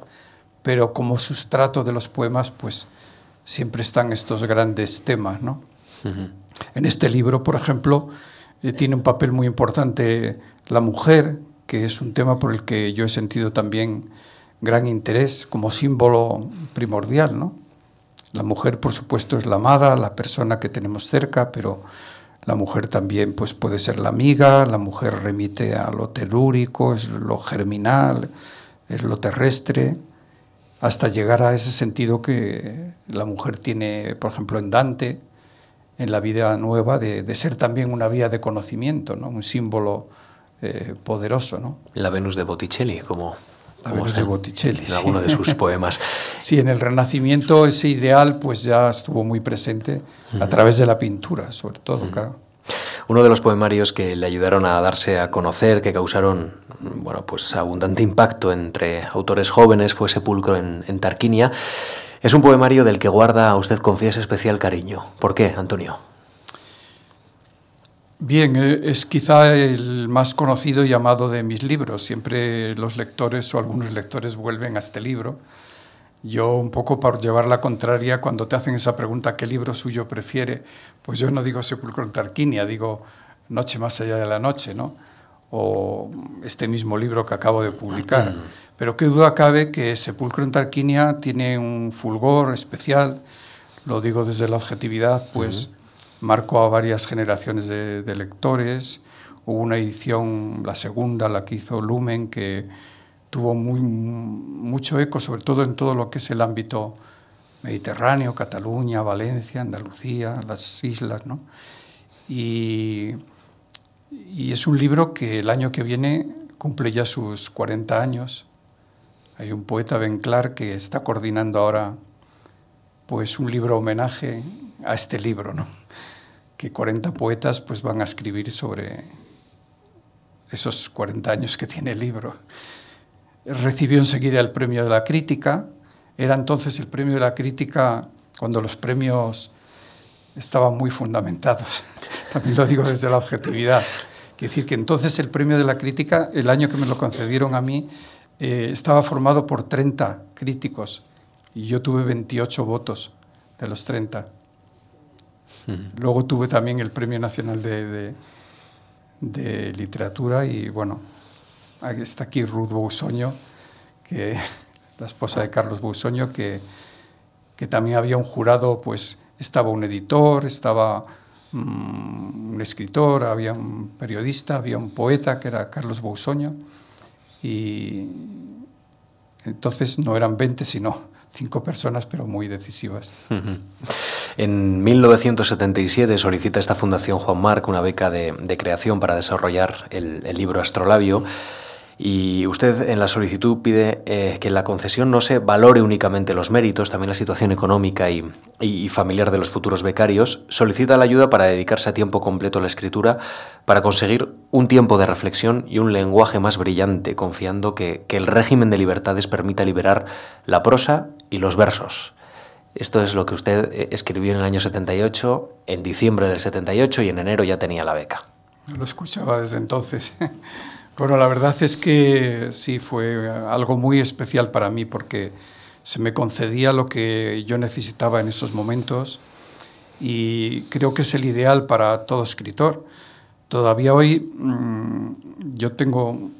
pero como sustrato de los poemas, pues siempre están estos grandes temas. ¿no? Uh -huh. En este libro, por ejemplo, eh, tiene un papel muy importante la mujer, que es un tema por el que yo he sentido también gran interés como símbolo primordial. ¿no? La mujer, por supuesto, es la amada, la persona que tenemos cerca, pero la mujer también pues, puede ser la amiga, la mujer remite a lo telúrico, es lo germinal, es lo terrestre, hasta llegar a ese sentido que la mujer tiene, por ejemplo, en Dante, en la vida nueva de, de, ser también una vía de conocimiento, ¿no? un símbolo eh, poderoso. ¿no? La Venus de Botticelli, como, la Venus de Botticelli, en sí. alguno de sus poemas. sí, en el Renacimiento ese ideal pues ya estuvo muy presente uh -huh. a través de la pintura, sobre todo, uh -huh. claro. Uno de los poemarios que le ayudaron a darse a conocer, que causaron bueno, pues abundante impacto entre autores jóvenes, fue Sepulcro en, Tarquinia. Es un poemario del que guarda, usted confiesa, especial cariño. ¿Por qué, Antonio? Bien, eh, es quizá el más conocido y amado de mis libros. Siempre los lectores o algunos lectores vuelven a este libro. Yo, un poco por llevar la contraria, cuando te hacen esa pregunta, ¿qué libro suyo prefiere? Pues yo no digo Sepulcro en Tarquinia, digo Noche más allá de la noche, ¿no? O este mismo libro que acabo de publicar. Pero qué duda cabe que Sepulcro en Tarquinia tiene un fulgor especial, lo digo desde la objetividad, pues uh -huh. marcó a varias generaciones de, de, lectores. Hubo una edición, la segunda, la que hizo Lumen, que tuvo muy, mucho eco, sobre todo en todo lo que es el ámbito mediterráneo, Cataluña, Valencia, Andalucía, las islas, ¿no? Y, y es un libro que el año que viene cumple ya sus 40 años hay un poeta, Ben Clark, que está coordinando ahora pues, un libro homenaje a este libro, ¿no? que 40 poetas pues, van a escribir sobre esos 40 años que tiene el libro. Recibió enseguida el premio de la crítica. Era entonces el premio de la crítica cuando los premios estaban muy fundamentados. También lo digo desde la objetividad. Quiero decir que entonces el premio de la crítica, el año que me lo concedieron a mí, eh, estaba formado por 30 críticos y yo tuve 28 votos de los 30. Luego tuve también el Premio Nacional de, de, Literatura y bueno, está aquí Ruth Bousoño, que, la esposa de Carlos Bousoño, que, que también había un jurado, pues estaba un editor, estaba mm, un escritor, había un periodista, había un poeta que era Carlos Bousoño y entonces no eran 20 sino cinco personas, pero muy decisivas. En 1977 solicita esta Fundación Juan Marc una beca de, creación para desarrollar el, libro Astrolabio. Y usted en la solicitud pide eh, que la concesión no se valore únicamente los méritos, también la situación económica y, familiar de los futuros becarios. Solicita la ayuda para dedicarse a tiempo completo a la escritura, para conseguir un tiempo de reflexión y un lenguaje más brillante, confiando que, que el régimen de libertades permita liberar la prosa y los versos. Esto es lo que usted eh, escribió en el año 78, en diciembre del 78 y en enero ya tenía la beca. Lo escuchaba desde entonces. bueno, la verdad es que sí, fue algo muy especial para mí porque se me concedía lo que yo necesitaba en esos momentos y creo que es el ideal para todo escritor. Todavía hoy mm, yo tengo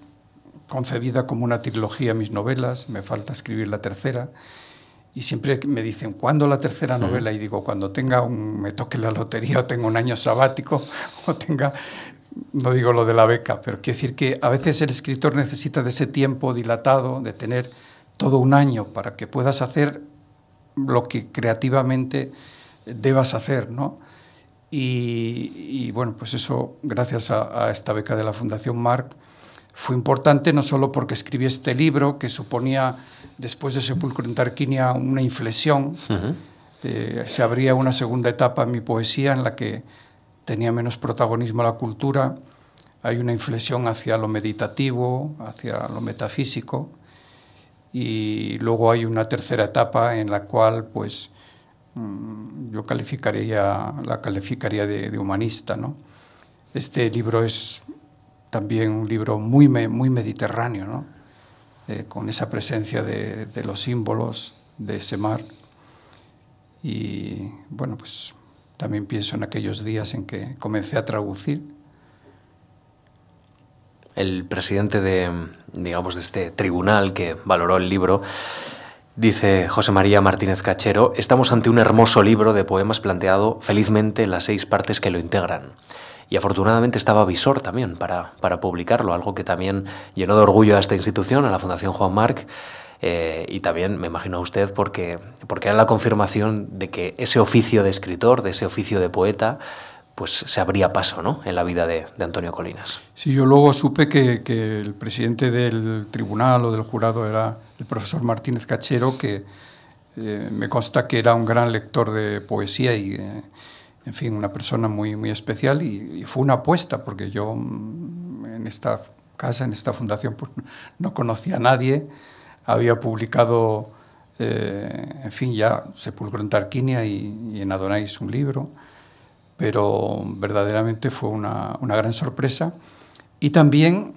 concebida como una trilogía mis novelas, me falta escribir la tercera y siempre me dicen, ¿cuándo la tercera novela? Y digo, cuando tenga un, me toque la lotería o tenga un año sabático o tenga, no digo lo de la beca, pero quiero decir que a veces el escritor necesita de ese tiempo dilatado, de tener todo un año para que puedas hacer lo que creativamente debas hacer, ¿no? Y, bueno, pues eso, gracias a, a esta beca de la Fundación Marc, fue importante no solo porque escribí este libro que suponía, después de Sepulcro en Tarquinia, una inflexión, eh, se abría una segunda etapa en mi poesía en la que tenía menos protagonismo la cultura, hay una inflexión hacia lo meditativo, hacia lo metafísico, y luego hay una tercera etapa en la cual pues mm, yo calificaría, la calificaría de, humanista. ¿no? Este libro es también un libro muy, muy mediterráneo, ¿no? Eh, con esa presencia de, de, los símbolos de ese mar. Y bueno, pues también pienso en aquellos días en que comencé a traducir. El presidente de, digamos, de este tribunal que valoró el libro Dice José María Martínez Cachero, estamos ante un hermoso libro de poemas planteado felizmente en las seis partes que lo integran y afortunadamente estaba Visor también para, para publicarlo, algo que también llenó de orgullo a esta institución, a la Fundación Juan Marc, eh, y también me imagino a usted porque, porque era la confirmación de que ese oficio de escritor, de ese oficio de poeta, pues se abría paso ¿no? en la vida de, de Antonio Colinas. Sí, yo luego supe que, que, el presidente del tribunal o del jurado era el profesor Martínez Cachero, que eh, me consta que era un gran lector de poesía y... Eh, en fin, una persona muy, muy especial y, fue una apuesta, porque yo mm, en esta casa, en esta fundación, pues, no conocía a nadie, había publicado, eh, en fin, ya Sepulcro en Tarquinia y, en Adonais un libro, pero verdaderamente fue una, una gran sorpresa. Y también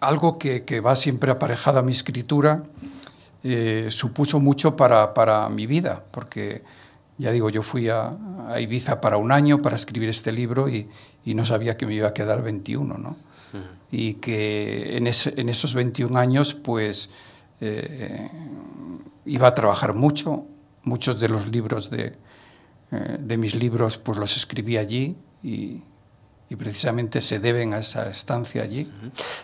algo que, que, va siempre aparejada a mi escritura, eh, supuso mucho para, para mi vida, porque ya digo, yo fui a, Ibiza para un año para escribir este libro y, no sabía que me iba a quedar 21, ¿no? Y que en, esos 21 años, pues, eh, iba a trabajar mucho. Muchos de los libros de, eh, de mis libros, pues los escribí allí y, precisamente se deben a esa estancia allí.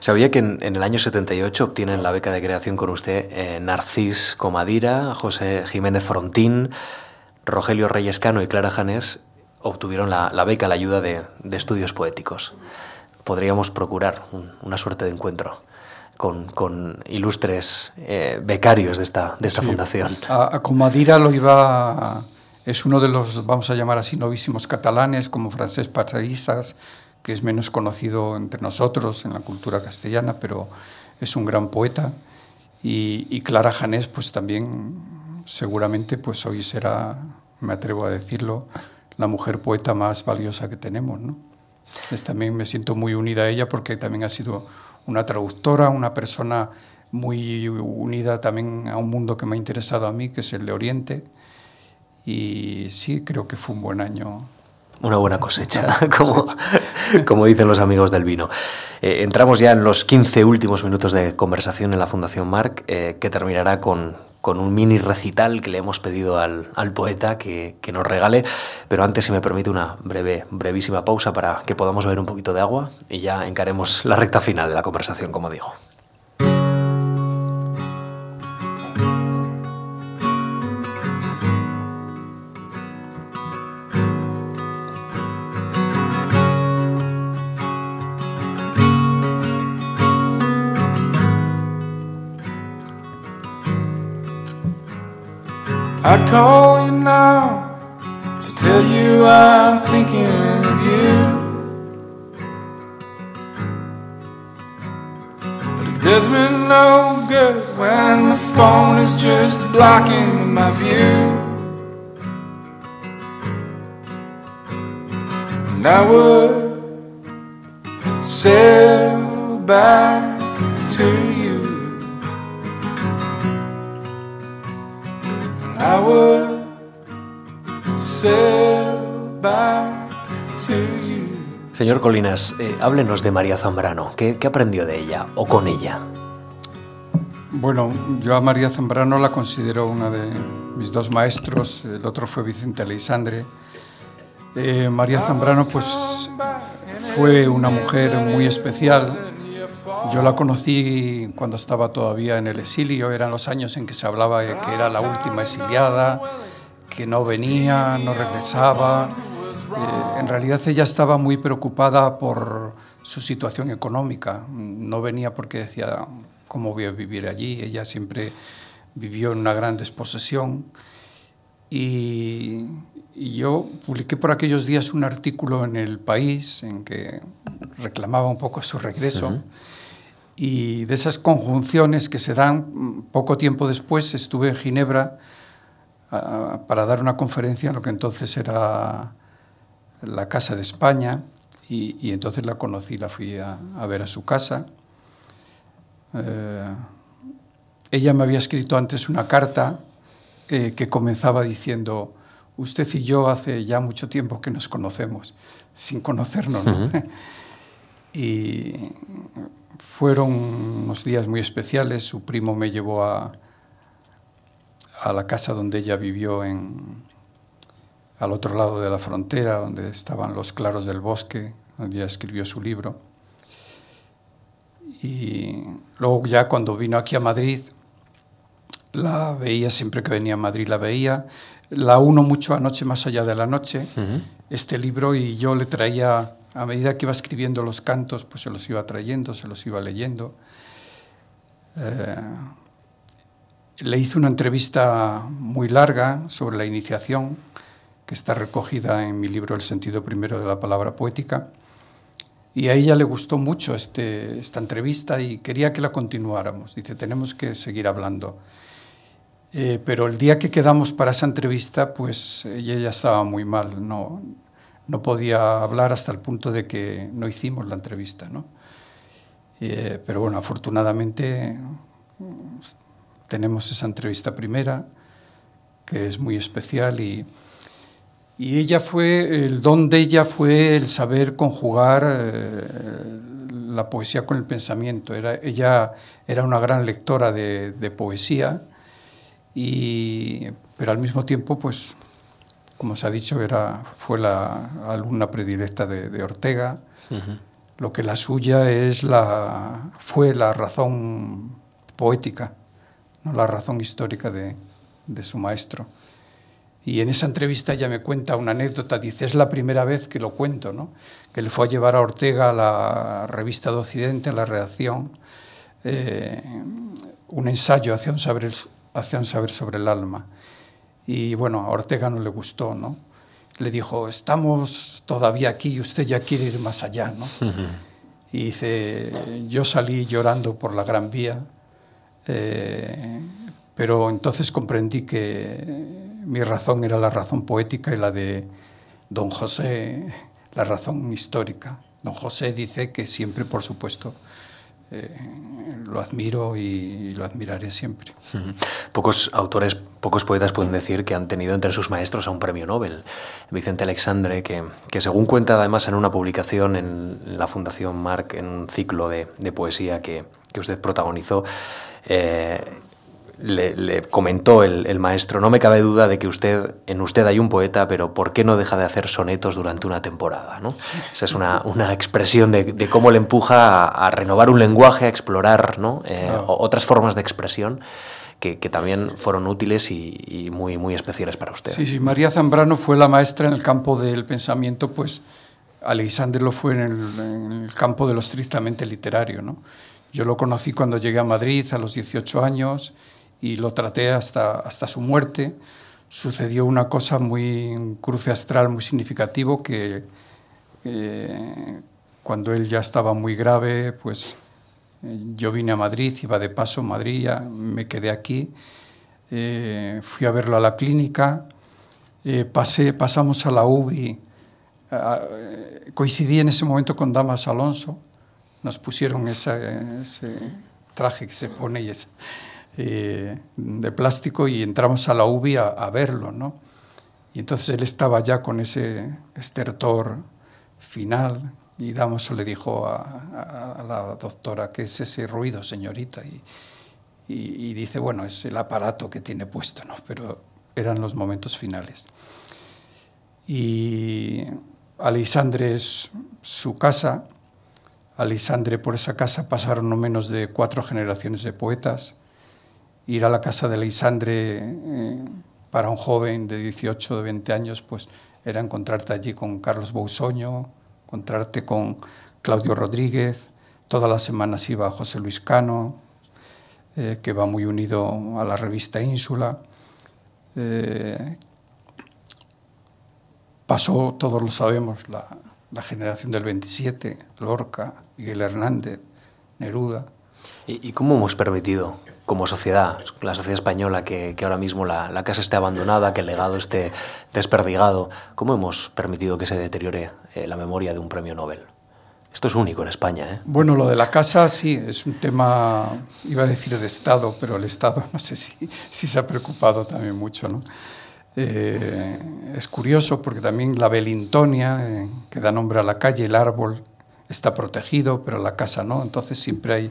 ¿Sabía que en, el año 78 obtienen la beca de creación con usted eh, Narcís Comadira, José Jiménez Frontín, Rogelio Reyescano y Clara Janés obtuvieron la, beca, la ayuda de, estudios poéticos. Podríamos procurar una suerte de encuentro con, ilustres eh, becarios de esta, de esta fundación. A, Comadira lo iba... es uno de los, vamos a llamar así, novísimos catalanes, como Francés Pacharisas, que es menos conocido entre nosotros en la cultura castellana, pero es un gran poeta. Y, y Clara Janés, pues también seguramente pues hoy será, me atrevo a decirlo, la mujer poeta más valiosa que tenemos. ¿no? Es, también me siento muy unida a ella porque también ha sido una traductora, una persona muy unida también a un mundo que me ha interesado a mí, que es el de Oriente. y sí, creo que fue un buen año. Una buena cosecha, como, como dicen los amigos del vino. Eh, entramos ya en los 15 últimos minutos de conversación en la Fundación Marc, eh, que terminará con, con, un mini recital que le hemos pedido al, al poeta que, que, nos regale. Pero antes, si me permite, una breve, brevísima pausa para que podamos beber un poquito de agua y ya encaremos la recta final de la conversación, como digo. I'd call you now to tell you I'm thinking of you. But it does me no good when the phone is just blocking my view. And I would sail back to you. I would sail back to you. Señor Colinas, eh, háblenos de María Zambrano. ¿Qué, ¿Qué, aprendió de ella o con ella? Bueno, yo a María Zambrano la considero una de mis dos maestros. El otro fue Vicente Aleixandre. Eh, María Zambrano, pues, fue una mujer muy especial. Yo la conocí cuando estaba todavía en el exilio, eran los años en que se hablaba de que era la última exiliada, que no venía, no regresaba. Eh, en realidad ella estaba muy preocupada por su situación económica. No venía porque decía, ¿cómo voy a vivir allí? Ella siempre vivió en una gran desposesión. Y, y yo publiqué por aquellos días un artículo en El País en que reclamaba un poco su regreso. Uh -huh. Y de esas conjunciones que se dan poco tiempo después, estuve en Ginebra uh, para dar una conferencia en lo que entonces era la Casa de España, y, y entonces la conocí, la fui a, a ver a su casa. Uh, ella me había escrito antes una carta eh, que comenzaba diciendo, usted y yo hace ya mucho tiempo que nos conocemos, sin conocernos. ¿no? Uh -huh. y fueron unos días muy especiales. Su primo me llevó a, a la casa donde ella vivió en, al otro lado de la frontera, donde estaban los claros del bosque, donde ella escribió su libro. Y luego ya cuando vino aquí a Madrid, la veía siempre que venía a Madrid, la veía. La uno mucho anoche más allá de la noche, uh -huh. este libro, y yo le traía a medida que iba escribiendo los cantos, pues se los iba trayendo, se los iba leyendo. Eh, le hice una entrevista muy larga sobre la iniciación, que está recogida en mi libro El sentido primero de la palabra poética. Y a ella le gustó mucho este, esta entrevista y quería que la continuáramos. Dice, tenemos que seguir hablando. Eh, pero el día que quedamos para esa entrevista, pues ella ya estaba muy mal, no, no podía hablar hasta el punto de que no hicimos la entrevista. ¿no? Eh, pero bueno, afortunadamente tenemos esa entrevista primera, que es muy especial y, y ella fue, el don de ella fue el saber conjugar eh, la poesía con el pensamiento. Era, ella era una gran lectora de, de poesía, y, pero al mismo tiempo, pues como se ha dicho, era, fue la alumna predilecta de, de Ortega. Uh -huh. Lo que la suya es la, fue la razón poética, no la razón histórica de, de su maestro. Y en esa entrevista ella me cuenta una anécdota, dice, es la primera vez que lo cuento, ¿no? que le fue a llevar a Ortega a la revista de Occidente, a la redacción, eh, un ensayo hacia un, saber, hacia un saber sobre el alma. Y bueno, a Ortega no le gustó, ¿no? Le dijo, estamos todavía aquí y usted ya quiere ir más allá, ¿no? Uh -huh. Y dice, yo salí llorando por la Gran Vía, eh, pero entonces comprendí que mi razón era la razón poética y la de don José, la razón histórica. Don José dice que siempre, por supuesto, eh, lo admiro y, lo admiraré siempre. Pocos autores, pocos poetas pueden decir que han tenido entre sus maestros a un premio Nobel. Vicente Alexandre, que, que según cuenta además en una publicación en la Fundación Marc, en un ciclo de, de poesía que, que, usted protagonizó, eh, le, comentó el, maestro, no me cabe duda de que usted, en usted hay un poeta, pero ¿por qué no deja de hacer sonetos durante una temporada? ¿no? Esa es una, expresión de, cómo le empuja a, renovar un lenguaje, a explorar ¿no? Eh, otras formas de expresión. Que, también fueron útiles y, muy, muy especiales para usted. Sí, sí, María Zambrano fue la maestra en el campo del pensamiento, pues Alexandre lo fue en el, en el campo de lo estrictamente literario. ¿no? Yo lo conocí cuando llegué a Madrid a los 18 años y lo traté hasta, hasta su muerte. Sucedió una cosa muy, un cruce astral muy significativo que eh, cuando él ya estaba muy grave, pues eh, yo vine a Madrid, iba de paso a Madrid, ya me quedé aquí, eh, fui a verlo a la clínica, pasé, pasamos a la UBI, coincidí en ese momento con Damas Alonso, nos pusieron ese traje que se pone y ese, eh, de plástico y entramos a la UBI a, verlo, ¿no? Y entonces él estaba ya con ese estertor final y Damaso le dijo a, la doctora, ¿qué es ese ruido, señorita? Y, y, dice, bueno, es el aparato que tiene puesto, ¿no? Pero eran los momentos finales. Y Alisandre es su casa. Alisandre por esa casa pasaron no menos de cuatro generaciones de poetas ir a la casa de Leisandre eh, para un joven de 18 o 20 años, pues era encontrarte allí con Carlos Bousoño, encontrarte con Claudio Rodríguez, todas las semanas iba José Luis Cano, eh, que va muy unido a la revista Ínsula. Eh, pasó, todos lo sabemos, la, generación del 27, Lorca, Miguel Hernández, Neruda. ¿Y, y cómo hemos permitido como sociedad, la sociedad española, que, ahora mismo la, la, casa esté abandonada, que el legado esté desperdigado, ¿cómo hemos permitido que se deteriore eh, la memoria de un premio Nobel? Esto es único en España. ¿eh? Bueno, lo de la casa sí, es un tema, iba a decir de Estado, pero el Estado no sé si, si se ha preocupado también mucho. ¿no? Eh, es curioso porque también la Belintonia, eh, que da nombre a la calle, el árbol está protegido, pero la casa no, entonces siempre hay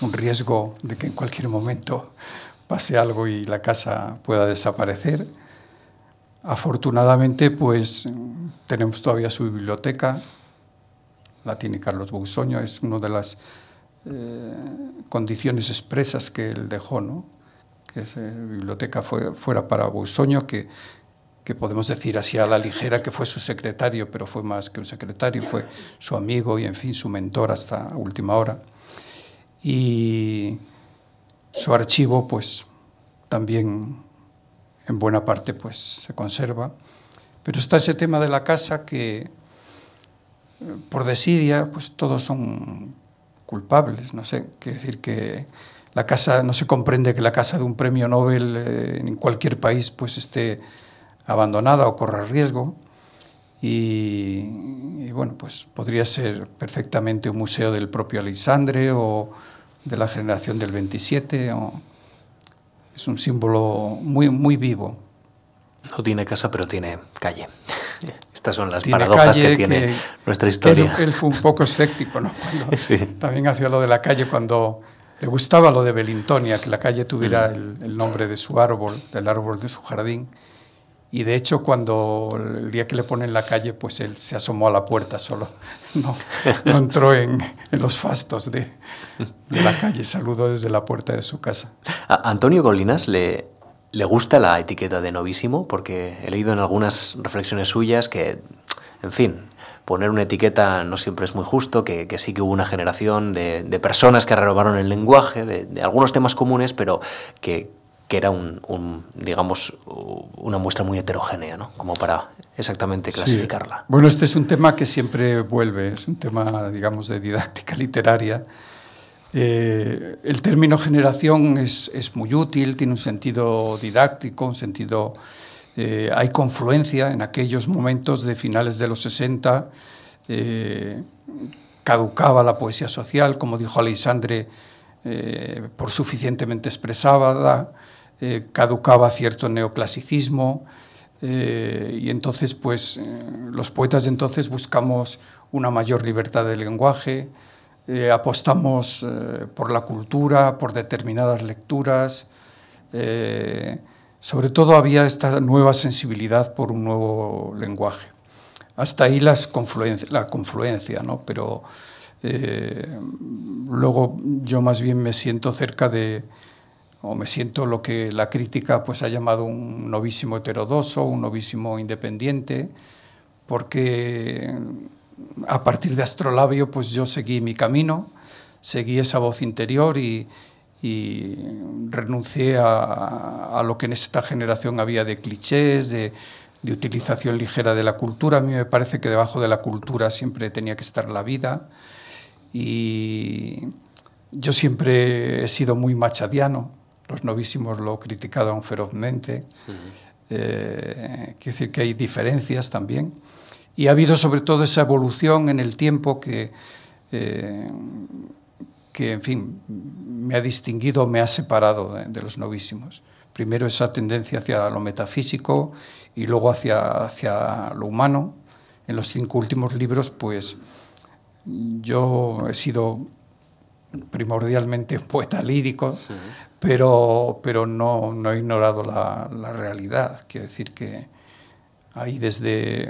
un riesgo de que en cualquier momento pase algo y la casa pueda desaparecer. Afortunadamente, pues tenemos todavía su biblioteca, la tiene Carlos Bousoño, es una de las eh, condiciones expresas que él dejó, ¿no? que esa biblioteca fue, fuera para Bousoño, que, que podemos decir así a la ligera que fue su secretario, pero fue más que un secretario, fue su amigo y en fin su mentor hasta última hora y su archivo pues también en buena parte pues se conserva. Pero está ese tema de la casa que por desidia pues todos son culpables, no sé, quiere decir que la casa no se comprende que la casa de un premio Nobel eh, en cualquier país pues esté abandonada o corra riesgo. Y, bueno, pues podría ser perfectamente un museo del propio Alexandre o de la generación del 27. O, es un símbolo muy, muy vivo. No tiene casa, pero tiene calle. Estas son las paradojas que tiene nuestra historia. Él, fue un poco escéptico, ¿no? También hacía lo de la calle cuando le gustaba lo de Belintonia, que la calle tuviera mm. el nombre de su árbol, del árbol de su jardín. Y de hecho, cuando el día que le ponen la calle, pues él se asomó a la puerta solo, no, no entró en, en, los fastos de, de, la calle, saludó desde la puerta de su casa. A Antonio Colinas le, le gusta la etiqueta de novísimo, porque he leído en algunas reflexiones suyas que, en fin, poner una etiqueta no siempre es muy justo, que, que sí que hubo una generación de, de personas que renovaron el lenguaje, de, de algunos temas comunes, pero que, que era un, un, digamos, una muestra muy heterogénea, ¿no? Como para exactamente clasificarla. Sí. Bueno, este es un tema que siempre vuelve, es un tema, digamos, de didáctica literaria. Eh, el término generación es, es, muy útil, tiene un sentido didáctico, un sentido... Eh, hay confluencia en aquellos momentos de finales de los 60, eh, caducaba la poesía social, como dijo Alexandre, por suficientemente expresada, eh, caducaba cierto neoclasicismo, eh, y entonces pues los poetas de entonces buscamos una mayor libertad de lenguaje, apostamos por la cultura, por determinadas lecturas, sobre todo había esta nueva sensibilidad por un nuevo lenguaje. Hasta ahí las la confluencia, ¿no? pero eh, luego yo más bien me siento cerca de, o me siento lo que la crítica pues, ha llamado un novísimo heterodoso, un novísimo independiente, porque a partir de Astrolabio pues yo seguí mi camino, seguí esa voz interior y, renuncié a, lo que en esta generación había de clichés, de, utilización ligera de la cultura. A mí me parece que debajo de la cultura siempre tenía que estar la vida. Y yo siempre he sido muy machadiano, los novísimos lo criticaron ferozmente. eh, quiero decir que hay diferencias también. Y ha habido sobre todo esa evolución en el tiempo que... Eh, que, en fin, me ha distinguido, me ha separado de, de, los novísimos. Primero esa tendencia hacia lo metafísico y luego hacia, hacia lo humano. En los cinco últimos libros, pues yo he sido primordialmente un poeta lírico. Pero, pero no, no, he ignorado la, la realidad. Quiero decir que ahí desde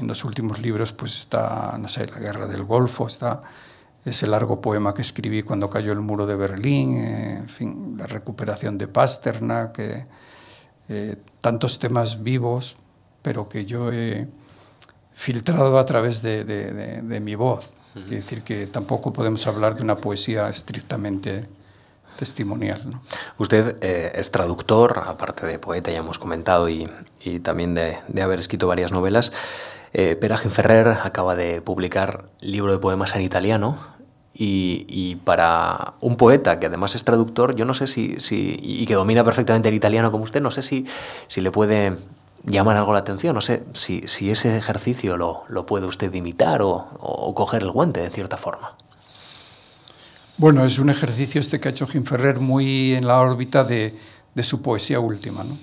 en los últimos libros pues está, no sé, la guerra del Golfo, está ese largo poema que escribí cuando cayó el muro de Berlín, eh, en fin, la recuperación de Pasternak, eh, eh, tantos temas vivos, pero que yo he filtrado a través de, de, de, de mi voz. Uh -huh. Decir, que tampoco podemos hablar de una poesía estrictamente testimonial. Usted eh, es traductor, aparte de poeta, ya hemos comentado, y, y también de, de, haber escrito varias novelas. Eh, Pera Ferrer acaba de publicar libro de poemas en italiano y, y, para un poeta que además es traductor, yo no sé si, si y que domina perfectamente el italiano como usted, no sé si, si le puede llamar algo la atención, no sé si, si ese ejercicio lo, lo puede usted imitar o, o, coger el guante de cierta forma. Bueno, es un ejercicio este que ha hecho Jim Ferrer muy en la órbita de, de su poesía última. ¿no?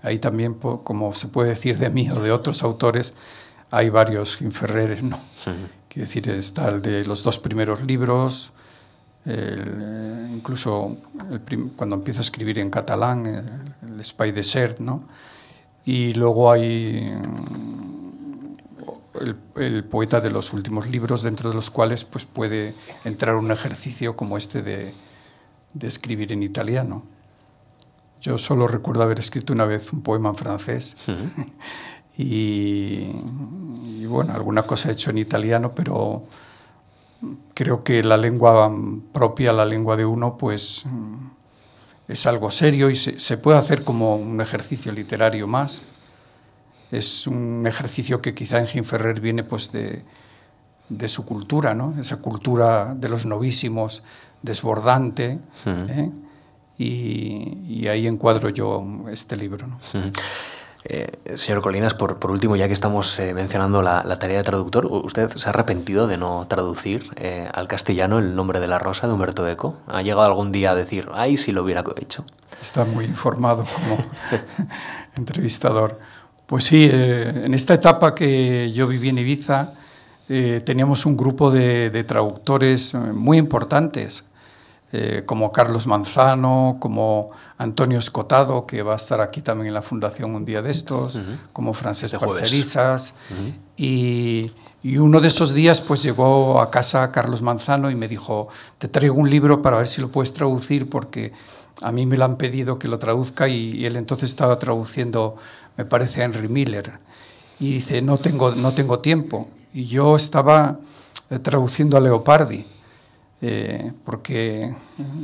Ahí también, como se puede decir de mí o de otros autores, hay varios Jim Ferreres, ¿no? Quiero decir, está el de los dos primeros libros, el, incluso el prim, cuando empiezo a escribir en catalán, el, el Spy Desert, ¿no? Y luego hay el, el, poeta de los últimos libros, dentro de los cuales pues, puede entrar un ejercicio como este de, de escribir en italiano. Yo solo recuerdo haber escrito una vez un poema en francés uh -huh. y, y, bueno, alguna cosa he hecho en italiano, pero creo que la lengua propia, la lengua de uno, pues es algo serio y se, se puede hacer como un ejercicio literario más. Es un ejercicio que quizá en Jim Ferrer viene pues de, de su cultura, ¿no? esa cultura de los novísimos desbordante. Uh -huh. ¿eh? y, y, ahí encuadro yo este libro. ¿no? Uh -huh. Eh, señor Colinas, por, por, último, ya que estamos eh, mencionando la, la, tarea de traductor, ¿usted se ha arrepentido de no traducir al castellano el nombre de la rosa de Humberto Eco? ¿Ha llegado algún día a decir, ay, si lo hubiera hecho? Está muy informado como entrevistador. Pues sí, eh, en esta etapa que yo viví en Ibiza, eh, teníamos un grupo de, de traductores muy importantes eh, como Carlos Manzano, como Antonio Escotado, que va a estar aquí también en la Fundación un día de estos, uh -huh. como Francesc este Parcerisas. Uh -huh. y, y, uno de esos días pues llegó a casa Carlos Manzano y me dijo, te traigo un libro para ver si lo puedes traducir porque a mí me lo han pedido que lo traduzca y, y él entonces estaba traduciendo, me parece, a Henry Miller. Y dice, no tengo, no tengo tiempo. Y yo estaba eh, traduciendo a Leopardi eh, porque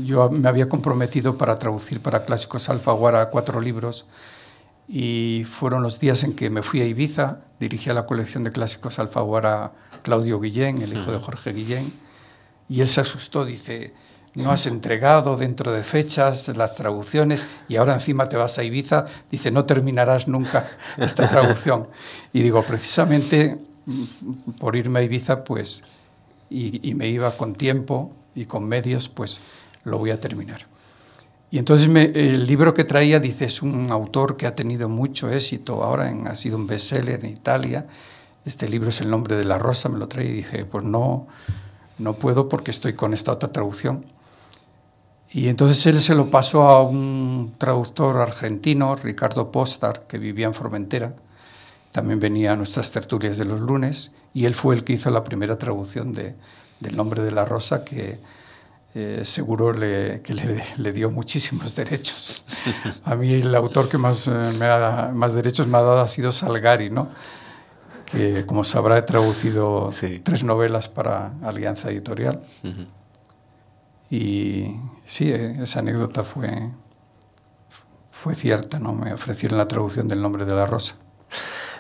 yo me había comprometido para traducir para Clásicos Alfaguara cuatro libros y fueron los días en que me fui a Ibiza, dirigí a la colección de Clásicos Alfaguara Claudio Guillén, el hijo de Jorge Guillén, y él se asustó, dice, no has entregado dentro de fechas las traducciones y ahora encima te vas a Ibiza, dice, no terminarás nunca esta traducción. Y digo, precisamente por irme a Ibiza, pues y, me iba con tiempo y con medios, pues lo voy a terminar. Y entonces el libro que traía, dice, es un autor que ha tenido mucho éxito ahora, ha sido un bestseller en Italia. Este libro es El nombre de la rosa, me lo trae y dije, pues no, no puedo porque estoy con esta otra traducción. Y entonces él se lo pasó a un traductor argentino, Ricardo Postar, que vivía en Formentera. También venía a nuestras tertulias de los lunes y él fue el que hizo la primera traducción de, del nombre de la rosa, que eh, seguro le, que le, le, dio muchísimos derechos. A mí el autor que más, eh, me ha, más derechos me ha dado ha sido Salgari, ¿no? que como sabrá he traducido sí. tres novelas para Alianza Editorial. Uh -huh. Y sí, eh, esa anécdota fue, fue cierta, ¿no? Me ofrecieron la traducción del nombre de la rosa.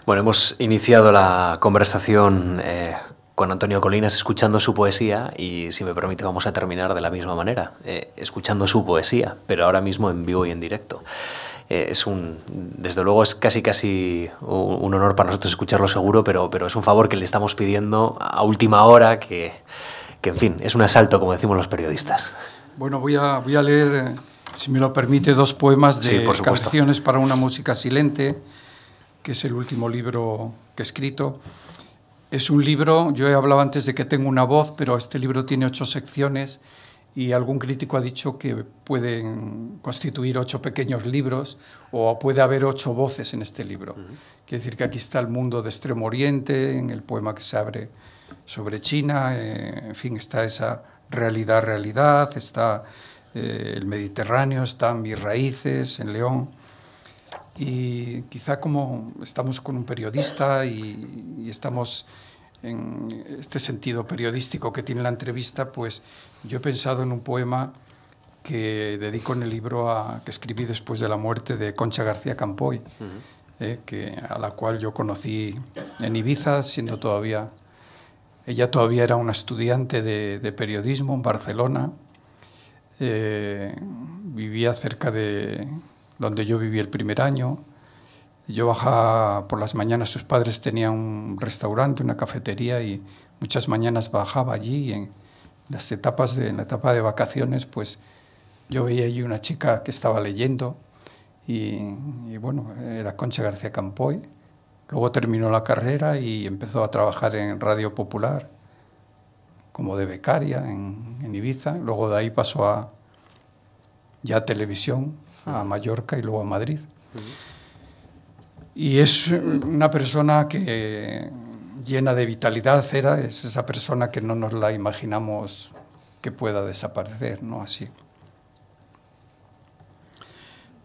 Bueno, hemos iniciado la conversación eh, con Antonio Colinas escuchando su poesía y, si me permite, vamos a terminar de la misma manera, eh, escuchando su poesía, pero ahora mismo en vivo y en directo. Eh, es un, desde luego es casi casi un, un, honor para nosotros escucharlo seguro, pero, pero es un favor que le estamos pidiendo a última hora, que, que en fin, es un asalto, como decimos los periodistas. Bueno, voy a, voy a leer, eh, si me lo permite, dos poemas de sí, Canciones para una música silente, que es el último libro que he escrito. Es un libro, yo he hablado antes de que tengo una voz, pero este libro tiene ocho secciones y algún crítico ha dicho que pueden constituir ocho pequeños libros o puede haber ocho voces en este libro. Quiere decir que aquí está el mundo de Extremo Oriente, en el poema que se abre sobre China, eh, en fin, está esa realidad, realidad, está eh, el Mediterráneo, están mis raíces en León. Y quizá como estamos con un periodista y, y estamos en este sentido periodístico que tiene la entrevista, pues yo he pensado en un poema que dedico en el libro a, que escribí después de la muerte de Concha García Campoy, uh -huh. eh, que, a la cual yo conocí en Ibiza, siendo todavía, ella todavía era una estudiante de, periodismo en Barcelona, eh, vivía cerca de donde yo viví el primer año, yo bajaba por las mañanas, sus padres tenían un restaurante, una cafetería y muchas mañanas bajaba allí en las etapas de, la etapa de vacaciones pues yo veía allí una chica que estaba leyendo y, y bueno, era Concha García Campoy. Luego terminó la carrera y empezó a trabajar en Radio Popular como de becaria en, en Ibiza. Luego de ahí pasó a ya a televisión, a Mallorca y luego a Madrid. Uh -huh. Y es una persona que llena de vitalidad era, es esa persona que no nos la imaginamos que pueda desaparecer, ¿no? Así.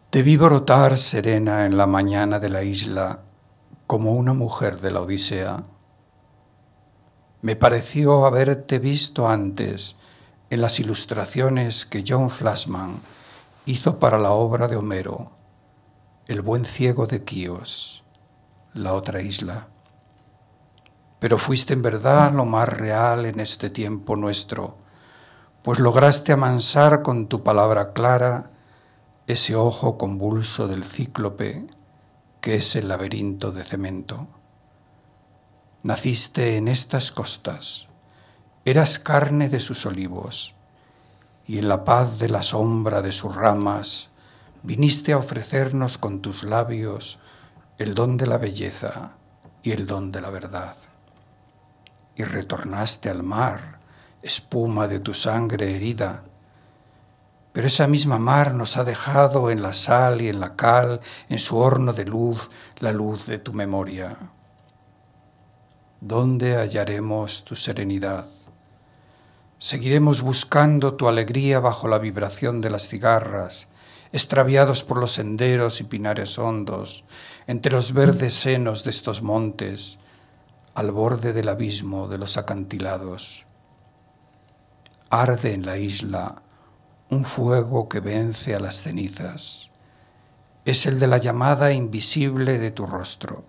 Te vi brotar serena en la mañana de la isla como una mujer de la Odisea. Me pareció haberte visto antes en las ilustraciones que John Flashman hizo para la obra de Homero el buen ciego de Quíos, la otra isla. Pero fuiste en verdad lo más real en este tiempo nuestro, pues lograste amansar con tu palabra clara ese ojo convulso del cíclope que es el laberinto de cemento. Naciste en estas costas, eras carne de sus olivos, y en la paz de la sombra de sus ramas viniste a ofrecernos con tus labios el don de la belleza y el don de la verdad. Y retornaste al mar, espuma de tu sangre herida, pero esa misma mar nos ha dejado en la sal y en la cal, en su horno de luz, la luz de tu memoria. ¿Dónde hallaremos tu serenidad? Seguiremos buscando tu alegría bajo la vibración de las cigarras, extraviados por los senderos y pinares hondos, entre los verdes senos de estos montes, al borde del abismo de los acantilados. Arde en la isla un fuego que vence a las cenizas. Es el de la llamada invisible de tu rostro,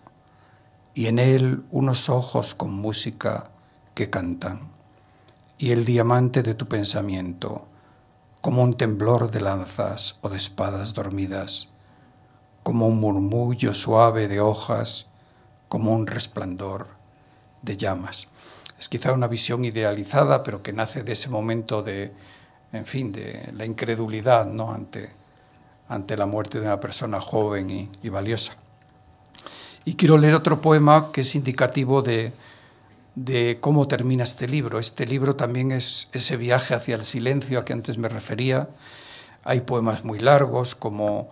y en él unos ojos con música que cantan, y el diamante de tu pensamiento, como un temblor de lanzas o de espadas dormidas, como un murmullo suave de hojas, como un resplandor de llamas. Es quizá una visión idealizada, pero que nace de ese momento de, en fin, de la incredulidad ¿no? ante, ante la muerte de una persona joven y, y valiosa. Y quiero leer otro poema que es indicativo de, de cómo termina este libro. Este libro también es ese viaje hacia el silencio a que antes me refería. Hay poemas muy largos como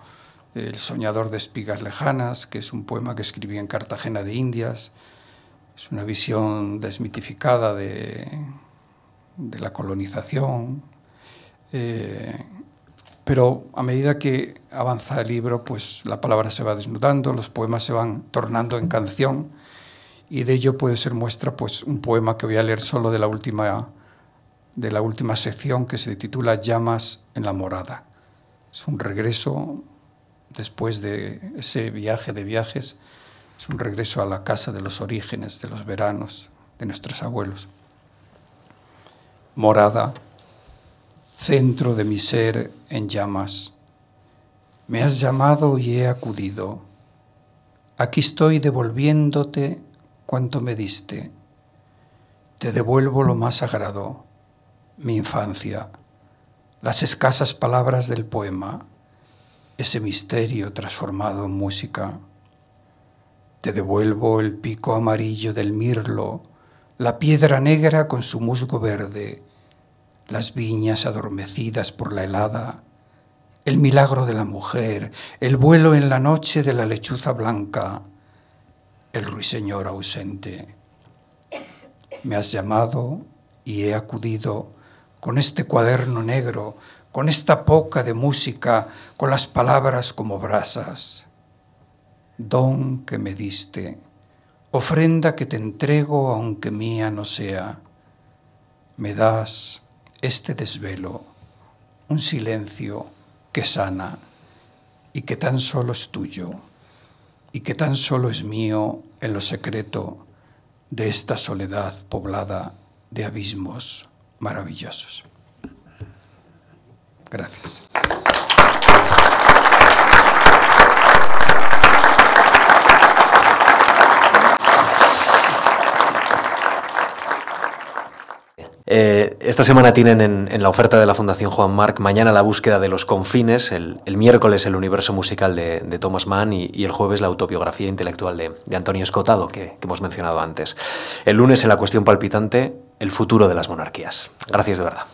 El soñador de espigas lejanas, que es un poema que escribí en Cartagena de Indias. Es una visión desmitificada de, de la colonización. Eh, pero a medida que avanza el libro, pues la palabra se va desnudando, los poemas se van tornando en canción y de ello puede ser muestra pues un poema que voy a leer solo de la última de la última sección que se titula Llamas en la morada. Es un regreso después de ese viaje de viajes, es un regreso a la casa de los orígenes, de los veranos, de nuestros abuelos. Morada, centro de mi ser en llamas. Me has llamado y he acudido. Aquí estoy devolviéndote cuanto me diste. Te devuelvo lo más sagrado, mi infancia, las escasas palabras del poema, ese misterio transformado en música. Te devuelvo el pico amarillo del mirlo, la piedra negra con su musgo verde, las viñas adormecidas por la helada, el milagro de la mujer, el vuelo en la noche de la lechuza blanca, el ruiseñor ausente. Me has llamado y he acudido con este cuaderno negro, con esta poca de música, con las palabras como brasas. Don que me diste, ofrenda que te entrego aunque mía no sea. Me das este desvelo, un silencio que sana y que tan solo es tuyo y que tan solo es mío en lo secreto de esta soledad poblada de abismos maravillosos. Gracias. Eh, esta semana tienen en, la oferta de la Fundación Juan Marc mañana la búsqueda de los confines, el, miércoles el universo musical de, Thomas Mann y, el jueves la autobiografía intelectual de, Antonio Escotado, que, que hemos mencionado antes. El lunes en la cuestión palpitante, el futuro de las monarquías. Gracias de verdad.